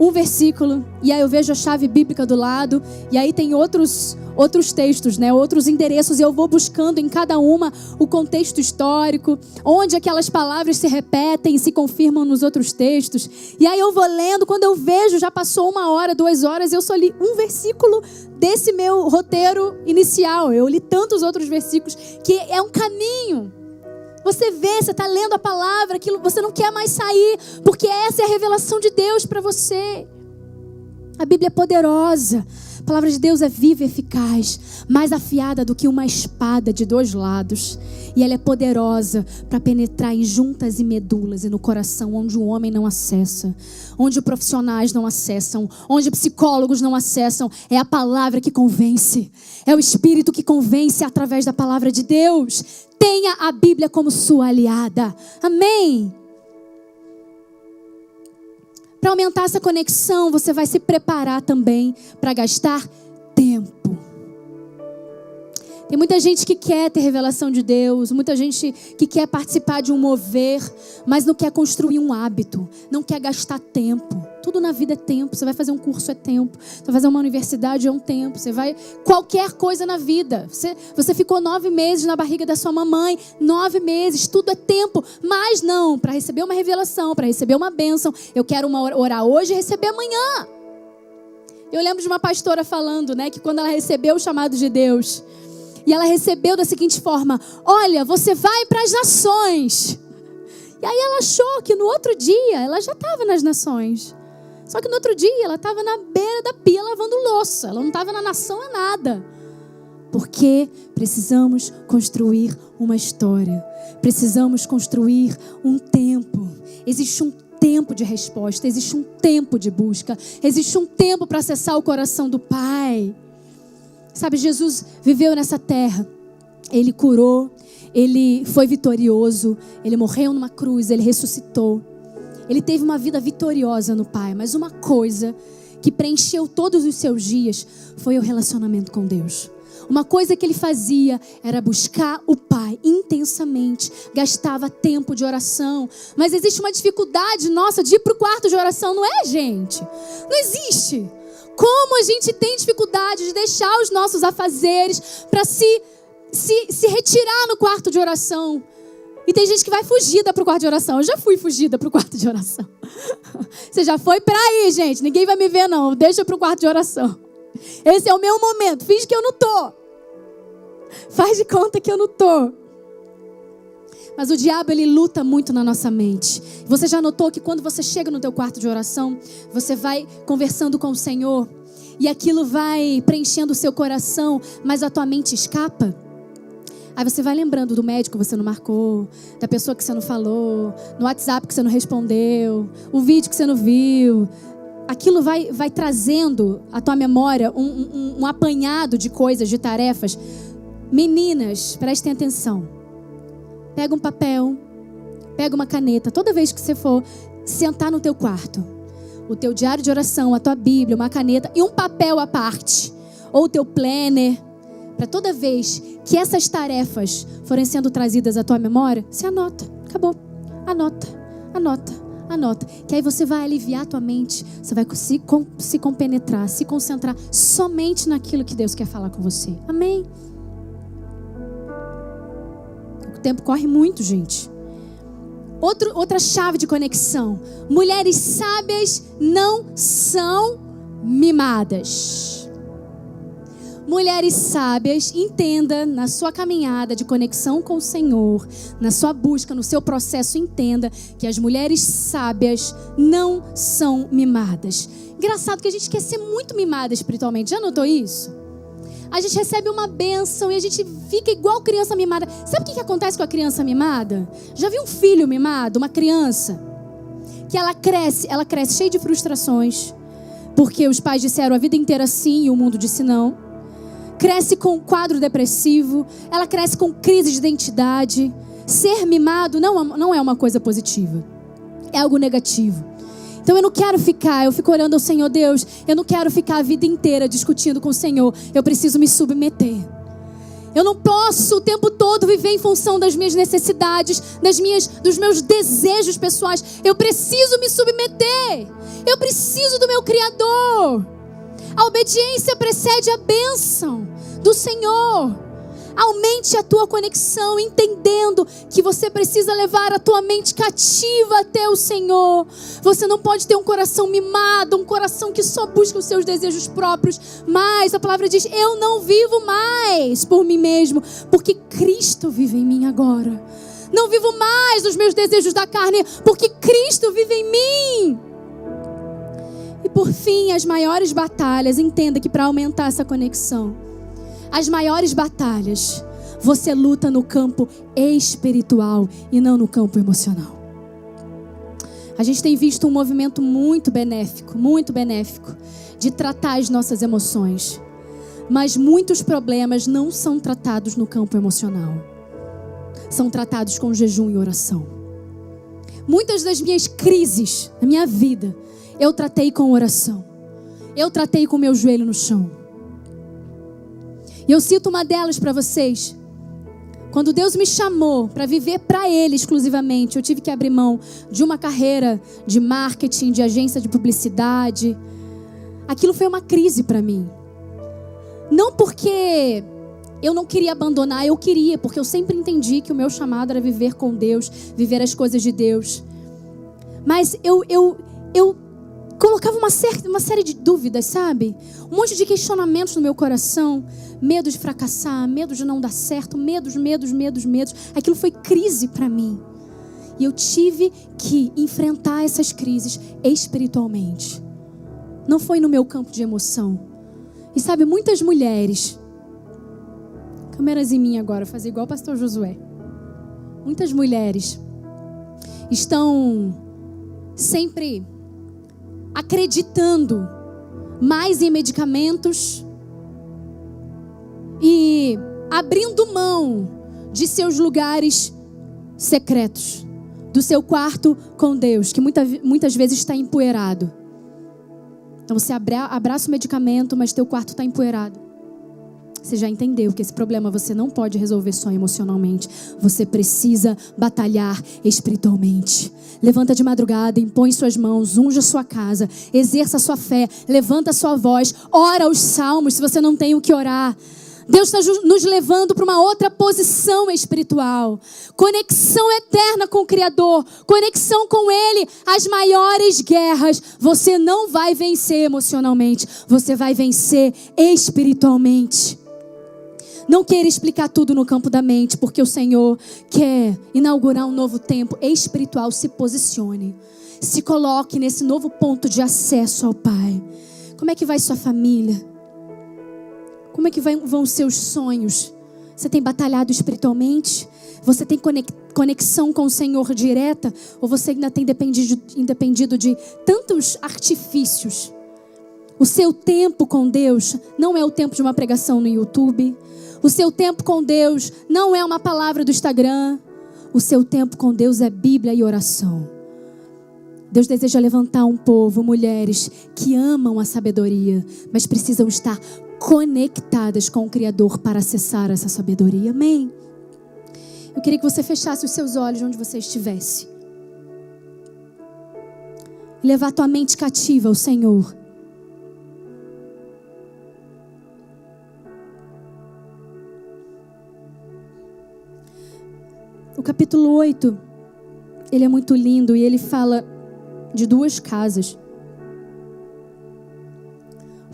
[SPEAKER 1] um versículo, e aí eu vejo a chave bíblica do lado, e aí tem outros outros textos, né, outros endereços, e eu vou buscando em cada uma o contexto histórico, onde aquelas palavras se repetem se confirmam nos outros textos. E aí eu vou lendo, quando eu vejo, já passou uma hora, duas horas, eu só li um versículo desse meu roteiro inicial. Eu li tantos outros versículos que é um caminho. Você vê, você está lendo a palavra, aquilo você não quer mais sair, porque essa é a revelação de Deus para você. A Bíblia é poderosa. A palavra de Deus é viva e eficaz, mais afiada do que uma espada de dois lados. E ela é poderosa para penetrar em juntas e medulas e no coração, onde o homem não acessa, onde profissionais não acessam, onde psicólogos não acessam. É a palavra que convence, é o Espírito que convence através da palavra de Deus. Tenha a Bíblia como sua aliada. Amém. Para aumentar essa conexão, você vai se preparar também para gastar tempo. Tem muita gente que quer ter revelação de Deus, muita gente que quer participar de um mover, mas não quer construir um hábito, não quer gastar tempo. Tudo na vida é tempo. Você vai fazer um curso é tempo. Você vai fazer uma universidade é um tempo. Você vai qualquer coisa na vida. Você, você ficou nove meses na barriga da sua mamãe, nove meses. Tudo é tempo. Mas não, para receber uma revelação, para receber uma bênção, eu quero uma orar hoje e receber amanhã. Eu lembro de uma pastora falando, né, que quando ela recebeu o chamado de Deus, e ela recebeu da seguinte forma: Olha, você vai para as nações. E aí ela achou que no outro dia ela já estava nas nações. Só que no outro dia ela estava na beira da pia lavando louça. Ela não estava na nação a nada. Porque precisamos construir uma história. Precisamos construir um tempo. Existe um tempo de resposta, existe um tempo de busca, existe um tempo para acessar o coração do Pai. Sabe, Jesus viveu nessa terra, ele curou, ele foi vitorioso, ele morreu numa cruz, ele ressuscitou. Ele teve uma vida vitoriosa no Pai, mas uma coisa que preencheu todos os seus dias foi o relacionamento com Deus. Uma coisa que ele fazia era buscar o Pai intensamente, gastava tempo de oração. Mas existe uma dificuldade nossa de ir para o quarto de oração, não é, gente? Não existe. Como a gente tem dificuldade de deixar os nossos afazeres para se, se, se retirar no quarto de oração. E tem gente que vai fugida para o quarto de oração. Eu já fui fugida para o quarto de oração. Você já foi para aí, gente. Ninguém vai me ver, não. Deixa para o quarto de oração. Esse é o meu momento. Finge que eu não tô. Faz de conta que eu não tô. Mas o diabo ele luta muito na nossa mente. Você já notou que quando você chega no teu quarto de oração, você vai conversando com o Senhor e aquilo vai preenchendo o seu coração, mas a tua mente escapa? Aí você vai lembrando do médico que você não marcou, da pessoa que você não falou, no WhatsApp que você não respondeu, o vídeo que você não viu. Aquilo vai, vai trazendo à tua memória um, um, um apanhado de coisas, de tarefas. Meninas, prestem atenção. Pega um papel, pega uma caneta. Toda vez que você for sentar no teu quarto, o teu diário de oração, a tua Bíblia, uma caneta e um papel à parte, ou o teu planner, para toda vez que essas tarefas forem sendo trazidas à tua memória, você anota. Acabou. Anota, anota, anota. Que aí você vai aliviar a tua mente, você vai se, se compenetrar, se concentrar somente naquilo que Deus quer falar com você. Amém? O tempo corre muito, gente. Outro, outra chave de conexão. Mulheres sábias não são mimadas. Mulheres sábias, entenda na sua caminhada de conexão com o Senhor, na sua busca, no seu processo, entenda que as mulheres sábias não são mimadas. Engraçado que a gente quer ser muito mimada espiritualmente. Já notou isso? a gente recebe uma bênção e a gente fica igual criança mimada. Sabe o que, que acontece com a criança mimada? Já viu um filho mimado, uma criança? Que ela cresce, ela cresce cheia de frustrações, porque os pais disseram a vida inteira sim e o mundo disse não. Cresce com quadro depressivo, ela cresce com crise de identidade. Ser mimado não, não é uma coisa positiva, é algo negativo. Então eu não quero ficar, eu fico orando ao Senhor Deus, eu não quero ficar a vida inteira discutindo com o Senhor. Eu preciso me submeter. Eu não posso o tempo todo viver em função das minhas necessidades, das minhas, dos meus desejos pessoais. Eu preciso me submeter. Eu preciso do meu Criador. A obediência precede a bênção do Senhor. Aumente a tua conexão, entendendo que você precisa levar a tua mente cativa até o Senhor. Você não pode ter um coração mimado, um coração que só busca os seus desejos próprios. Mas a palavra diz: Eu não vivo mais por mim mesmo, porque Cristo vive em mim agora. Não vivo mais os meus desejos da carne, porque Cristo vive em mim. Por fim, as maiores batalhas, entenda que para aumentar essa conexão, as maiores batalhas você luta no campo espiritual e não no campo emocional. A gente tem visto um movimento muito benéfico, muito benéfico, de tratar as nossas emoções. Mas muitos problemas não são tratados no campo emocional. São tratados com jejum e oração. Muitas das minhas crises na minha vida, eu tratei com oração. Eu tratei com meu joelho no chão. E eu cito uma delas para vocês. Quando Deus me chamou para viver para Ele exclusivamente, eu tive que abrir mão de uma carreira de marketing, de agência de publicidade. Aquilo foi uma crise para mim. Não porque eu não queria abandonar, eu queria, porque eu sempre entendi que o meu chamado era viver com Deus, viver as coisas de Deus. Mas eu, eu, eu colocava uma, certa, uma série de dúvidas, sabe? Um monte de questionamentos no meu coração. Medo de fracassar, medo de não dar certo, medos, medos, medos, medos. Aquilo foi crise para mim. E eu tive que enfrentar essas crises espiritualmente. Não foi no meu campo de emoção. E sabe, muitas mulheres. Câmeras em mim agora, fazer igual o pastor Josué. Muitas mulheres estão sempre acreditando mais em medicamentos e abrindo mão de seus lugares secretos, do seu quarto com Deus, que muita, muitas vezes está empoeirado. Então você abraça o medicamento, mas teu quarto está empoeirado. Você já entendeu que esse problema você não pode resolver só emocionalmente. Você precisa batalhar espiritualmente. Levanta de madrugada, impõe suas mãos, unja sua casa, exerça sua fé, levanta sua voz, ora os salmos se você não tem o que orar. Deus está nos levando para uma outra posição espiritual. Conexão eterna com o Criador. Conexão com Ele. As maiores guerras você não vai vencer emocionalmente. Você vai vencer espiritualmente. Não queira explicar tudo no campo da mente, porque o Senhor quer inaugurar um novo tempo espiritual. Se posicione. Se coloque nesse novo ponto de acesso ao Pai. Como é que vai sua família? Como é que vão seus sonhos? Você tem batalhado espiritualmente? Você tem conexão com o Senhor direta? Ou você ainda tem dependido de tantos artifícios? O seu tempo com Deus não é o tempo de uma pregação no YouTube. O seu tempo com Deus não é uma palavra do Instagram. O seu tempo com Deus é Bíblia e oração. Deus deseja levantar um povo, mulheres que amam a sabedoria, mas precisam estar conectadas com o Criador para acessar essa sabedoria. Amém. Eu queria que você fechasse os seus olhos onde você estivesse. Levar tua mente cativa ao Senhor. O capítulo 8, ele é muito lindo e ele fala de duas casas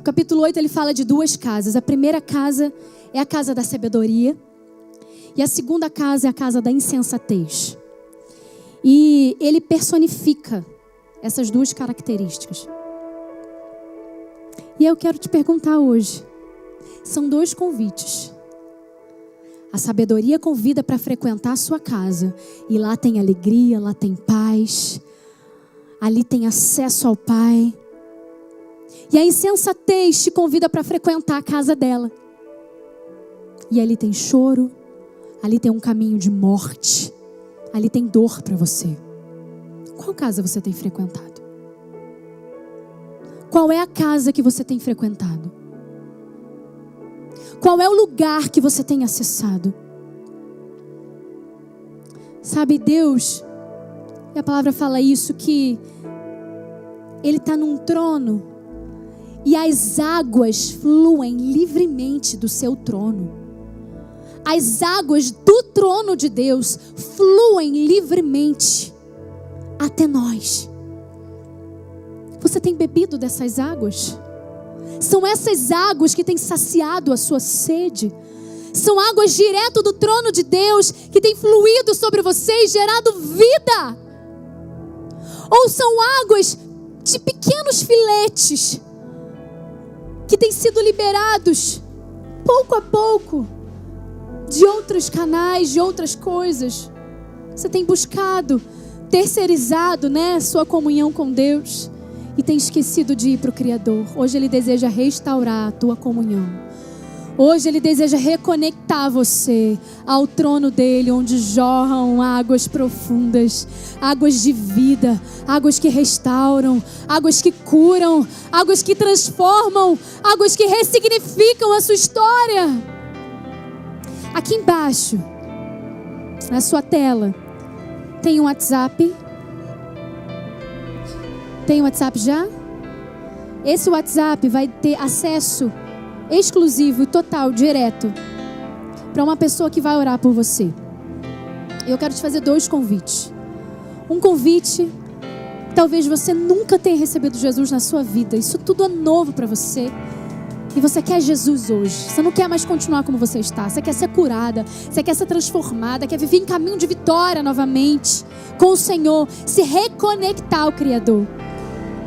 [SPEAKER 1] capítulo 8 ele fala de duas casas. A primeira casa é a casa da sabedoria. E a segunda casa é a casa da insensatez. E ele personifica essas duas características. E eu quero te perguntar hoje: são dois convites. A sabedoria convida para frequentar a sua casa, e lá tem alegria, lá tem paz, ali tem acesso ao Pai. E a insensatez te convida para frequentar a casa dela. E ali tem choro, ali tem um caminho de morte, ali tem dor para você. Qual casa você tem frequentado? Qual é a casa que você tem frequentado? Qual é o lugar que você tem acessado? Sabe, Deus, e a palavra fala isso, que Ele está num trono e as águas fluem livremente do seu trono. As águas do trono de Deus fluem livremente até nós. Você tem bebido dessas águas? São essas águas que têm saciado a sua sede. São águas direto do trono de Deus que tem fluído sobre você e gerado vida. Ou são águas de pequenos filetes que têm sido liberados pouco a pouco de outros canais, de outras coisas. Você tem buscado, terceirizado, né, sua comunhão com Deus e tem esquecido de ir para o Criador. Hoje Ele deseja restaurar a tua comunhão. Hoje Ele deseja reconectar você ao trono dele, onde jorram águas profundas, águas de vida, águas que restauram, águas que curam, águas que transformam, águas que ressignificam a sua história. Aqui embaixo, na sua tela, tem um WhatsApp. Tem WhatsApp já? Esse WhatsApp vai ter acesso exclusivo total, direto, para uma pessoa que vai orar por você. Eu quero te fazer dois convites. Um convite, talvez você nunca tenha recebido Jesus na sua vida. Isso tudo é novo para você. E você quer Jesus hoje. Você não quer mais continuar como você está. Você quer ser curada. Você quer ser transformada. Quer viver em caminho de vitória novamente com o Senhor. Se reconectar ao Criador.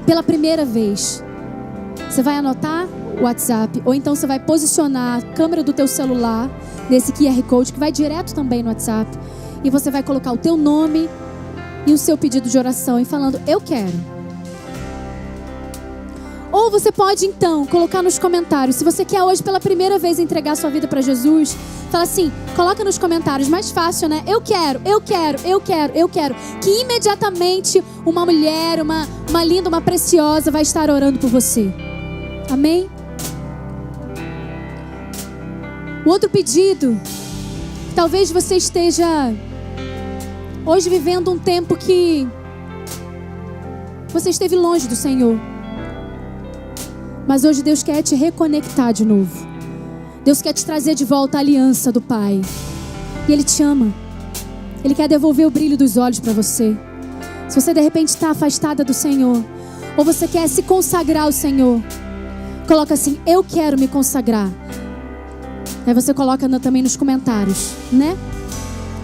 [SPEAKER 1] Pela primeira vez. Você vai anotar WhatsApp, ou então você vai posicionar a câmera do teu celular nesse QR Code que vai direto também no WhatsApp, e você vai colocar o teu nome e o seu pedido de oração e falando eu quero. Ou você pode então colocar nos comentários, se você quer hoje pela primeira vez entregar sua vida para Jesus, fala assim, coloca nos comentários, mais fácil, né? Eu quero, eu quero, eu quero, eu quero. Que imediatamente uma mulher, uma, uma linda, uma preciosa vai estar orando por você. Amém? O outro pedido, talvez você esteja hoje vivendo um tempo que você esteve longe do Senhor. Mas hoje Deus quer te reconectar de novo. Deus quer te trazer de volta a aliança do Pai. E Ele te ama. Ele quer devolver o brilho dos olhos para você. Se você de repente está afastada do Senhor, ou você quer se consagrar ao Senhor, coloca assim: Eu quero me consagrar. Aí você coloca também nos comentários, né?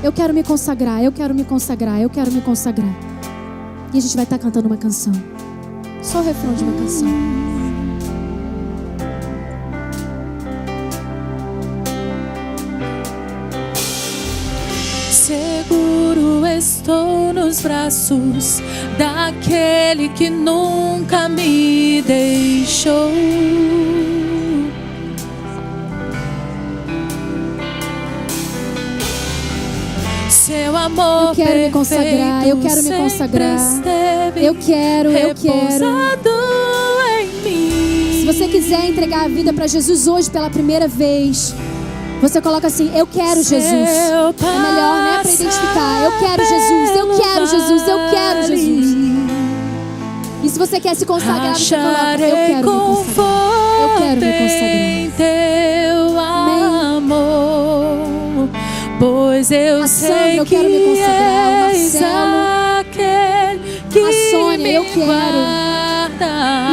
[SPEAKER 1] Eu quero me consagrar, eu quero me consagrar, eu quero me consagrar. E a gente vai estar tá cantando uma canção. Só o refrão de uma canção.
[SPEAKER 3] Seguro estou nos braços daquele que nunca me deixou. Seu amor
[SPEAKER 1] eu quero me consagrar, eu quero me consagrar. Eu quero, eu quero. Se você quiser entregar a vida para Jesus hoje pela primeira vez, você coloca assim: Eu quero Jesus. É melhor, né? Para identificar. Eu quero Jesus, eu quero Jesus, eu quero Jesus. E se você quer se consagrar, você coloca: Eu quero me consagrar. Eu quero me consagrar.
[SPEAKER 3] Pois eu a Sandra, eu quero me consagrar. O Marcelo.
[SPEAKER 1] A Sônia, eu quero.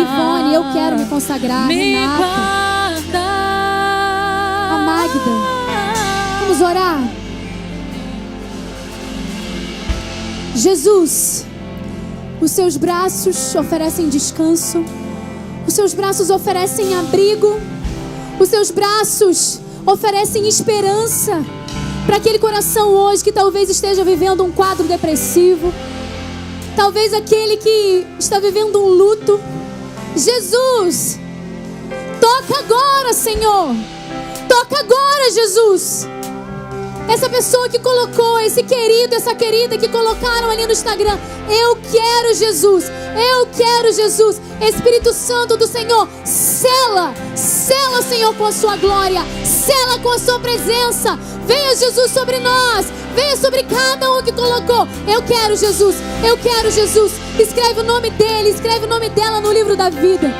[SPEAKER 1] Ivone, eu quero me consagrar. Renata. Vamos orar. Jesus, os seus braços oferecem descanso. Os seus braços oferecem abrigo. Os seus braços oferecem esperança para aquele coração hoje que talvez esteja vivendo um quadro depressivo, talvez aquele que está vivendo um luto. Jesus, toca agora, Senhor. Toca agora, Jesus. Essa pessoa que colocou, esse querido, essa querida que colocaram ali no Instagram. Eu quero Jesus. Eu quero Jesus. Espírito Santo do Senhor, sela, sela, Senhor, com a sua glória, sela com a sua presença. Venha Jesus sobre nós. Venha sobre cada um que colocou. Eu quero Jesus. Eu quero Jesus. Escreve o nome dele, escreve o nome dela no livro da vida.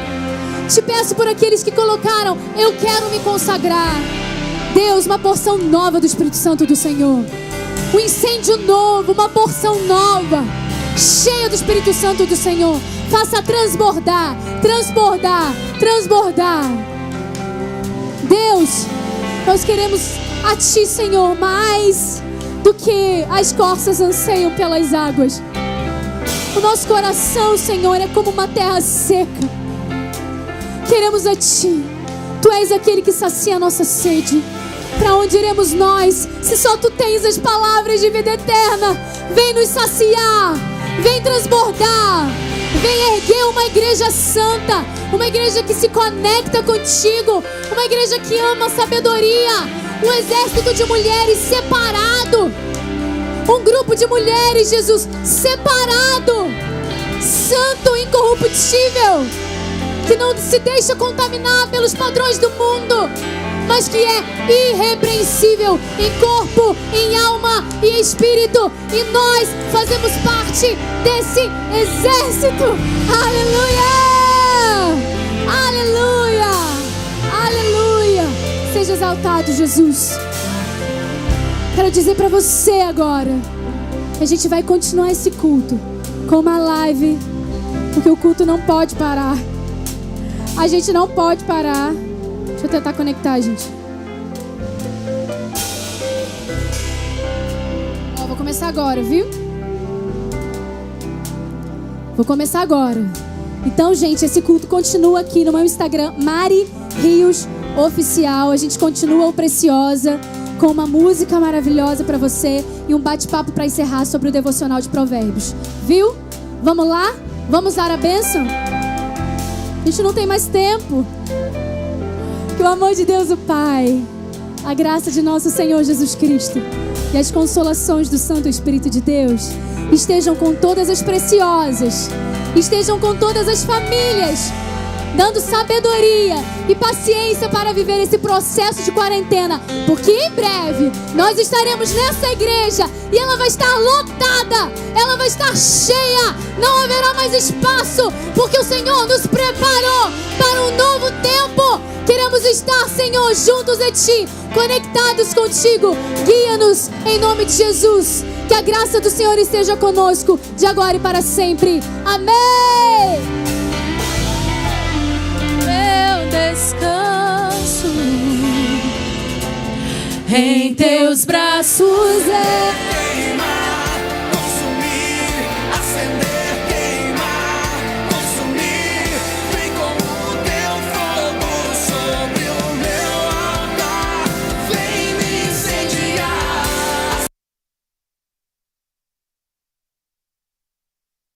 [SPEAKER 1] Te peço por aqueles que colocaram, eu quero me consagrar. Deus, uma porção nova do Espírito Santo do Senhor. Um incêndio novo, uma porção nova, cheia do Espírito Santo do Senhor. Faça transbordar, transbordar, transbordar. Deus, nós queremos a Ti, Senhor, mais do que as corças anseiam pelas águas. O nosso coração, Senhor, é como uma terra seca. Queremos a Ti. Tu és aquele que sacia a nossa sede. Para onde iremos nós, se só Tu tens as palavras de vida eterna? Vem nos saciar, vem transbordar, vem erguer uma igreja santa, uma igreja que se conecta contigo, uma igreja que ama a sabedoria, um exército de mulheres separado. Um grupo de mulheres, Jesus, separado, santo, incorruptível, que não se deixa contaminar pelos padrões do mundo, mas que é irrepreensível em corpo, em alma e espírito. E nós fazemos parte desse exército. Aleluia! seja exaltado, Jesus. Quero dizer para você agora que a gente vai continuar esse culto com uma live, porque o culto não pode parar. A gente não pode parar. Deixa eu tentar conectar, gente. Ó, vou começar agora, viu? Vou começar agora. Então, gente, esse culto continua aqui no meu Instagram, Mari Rios oficial. A gente continua o Preciosa com uma música maravilhosa para você e um bate-papo para encerrar sobre o devocional de Provérbios. Viu? Vamos lá? Vamos dar a bênção? A gente não tem mais tempo. Que o amor de Deus, o Pai, a graça de nosso Senhor Jesus Cristo e as consolações do Santo Espírito de Deus estejam com todas as preciosas, estejam com todas as famílias dando sabedoria e paciência para viver esse processo de quarentena, porque em breve nós estaremos nessa igreja e ela vai estar lotada, ela vai estar cheia, não haverá mais espaço, porque o Senhor nos preparou para um novo tempo. Queremos estar, Senhor, juntos a Ti, conectados contigo. Guia-nos em nome de Jesus. Que a graça do Senhor esteja conosco, de agora e para sempre. Amém
[SPEAKER 3] descanso. Em teus braços é.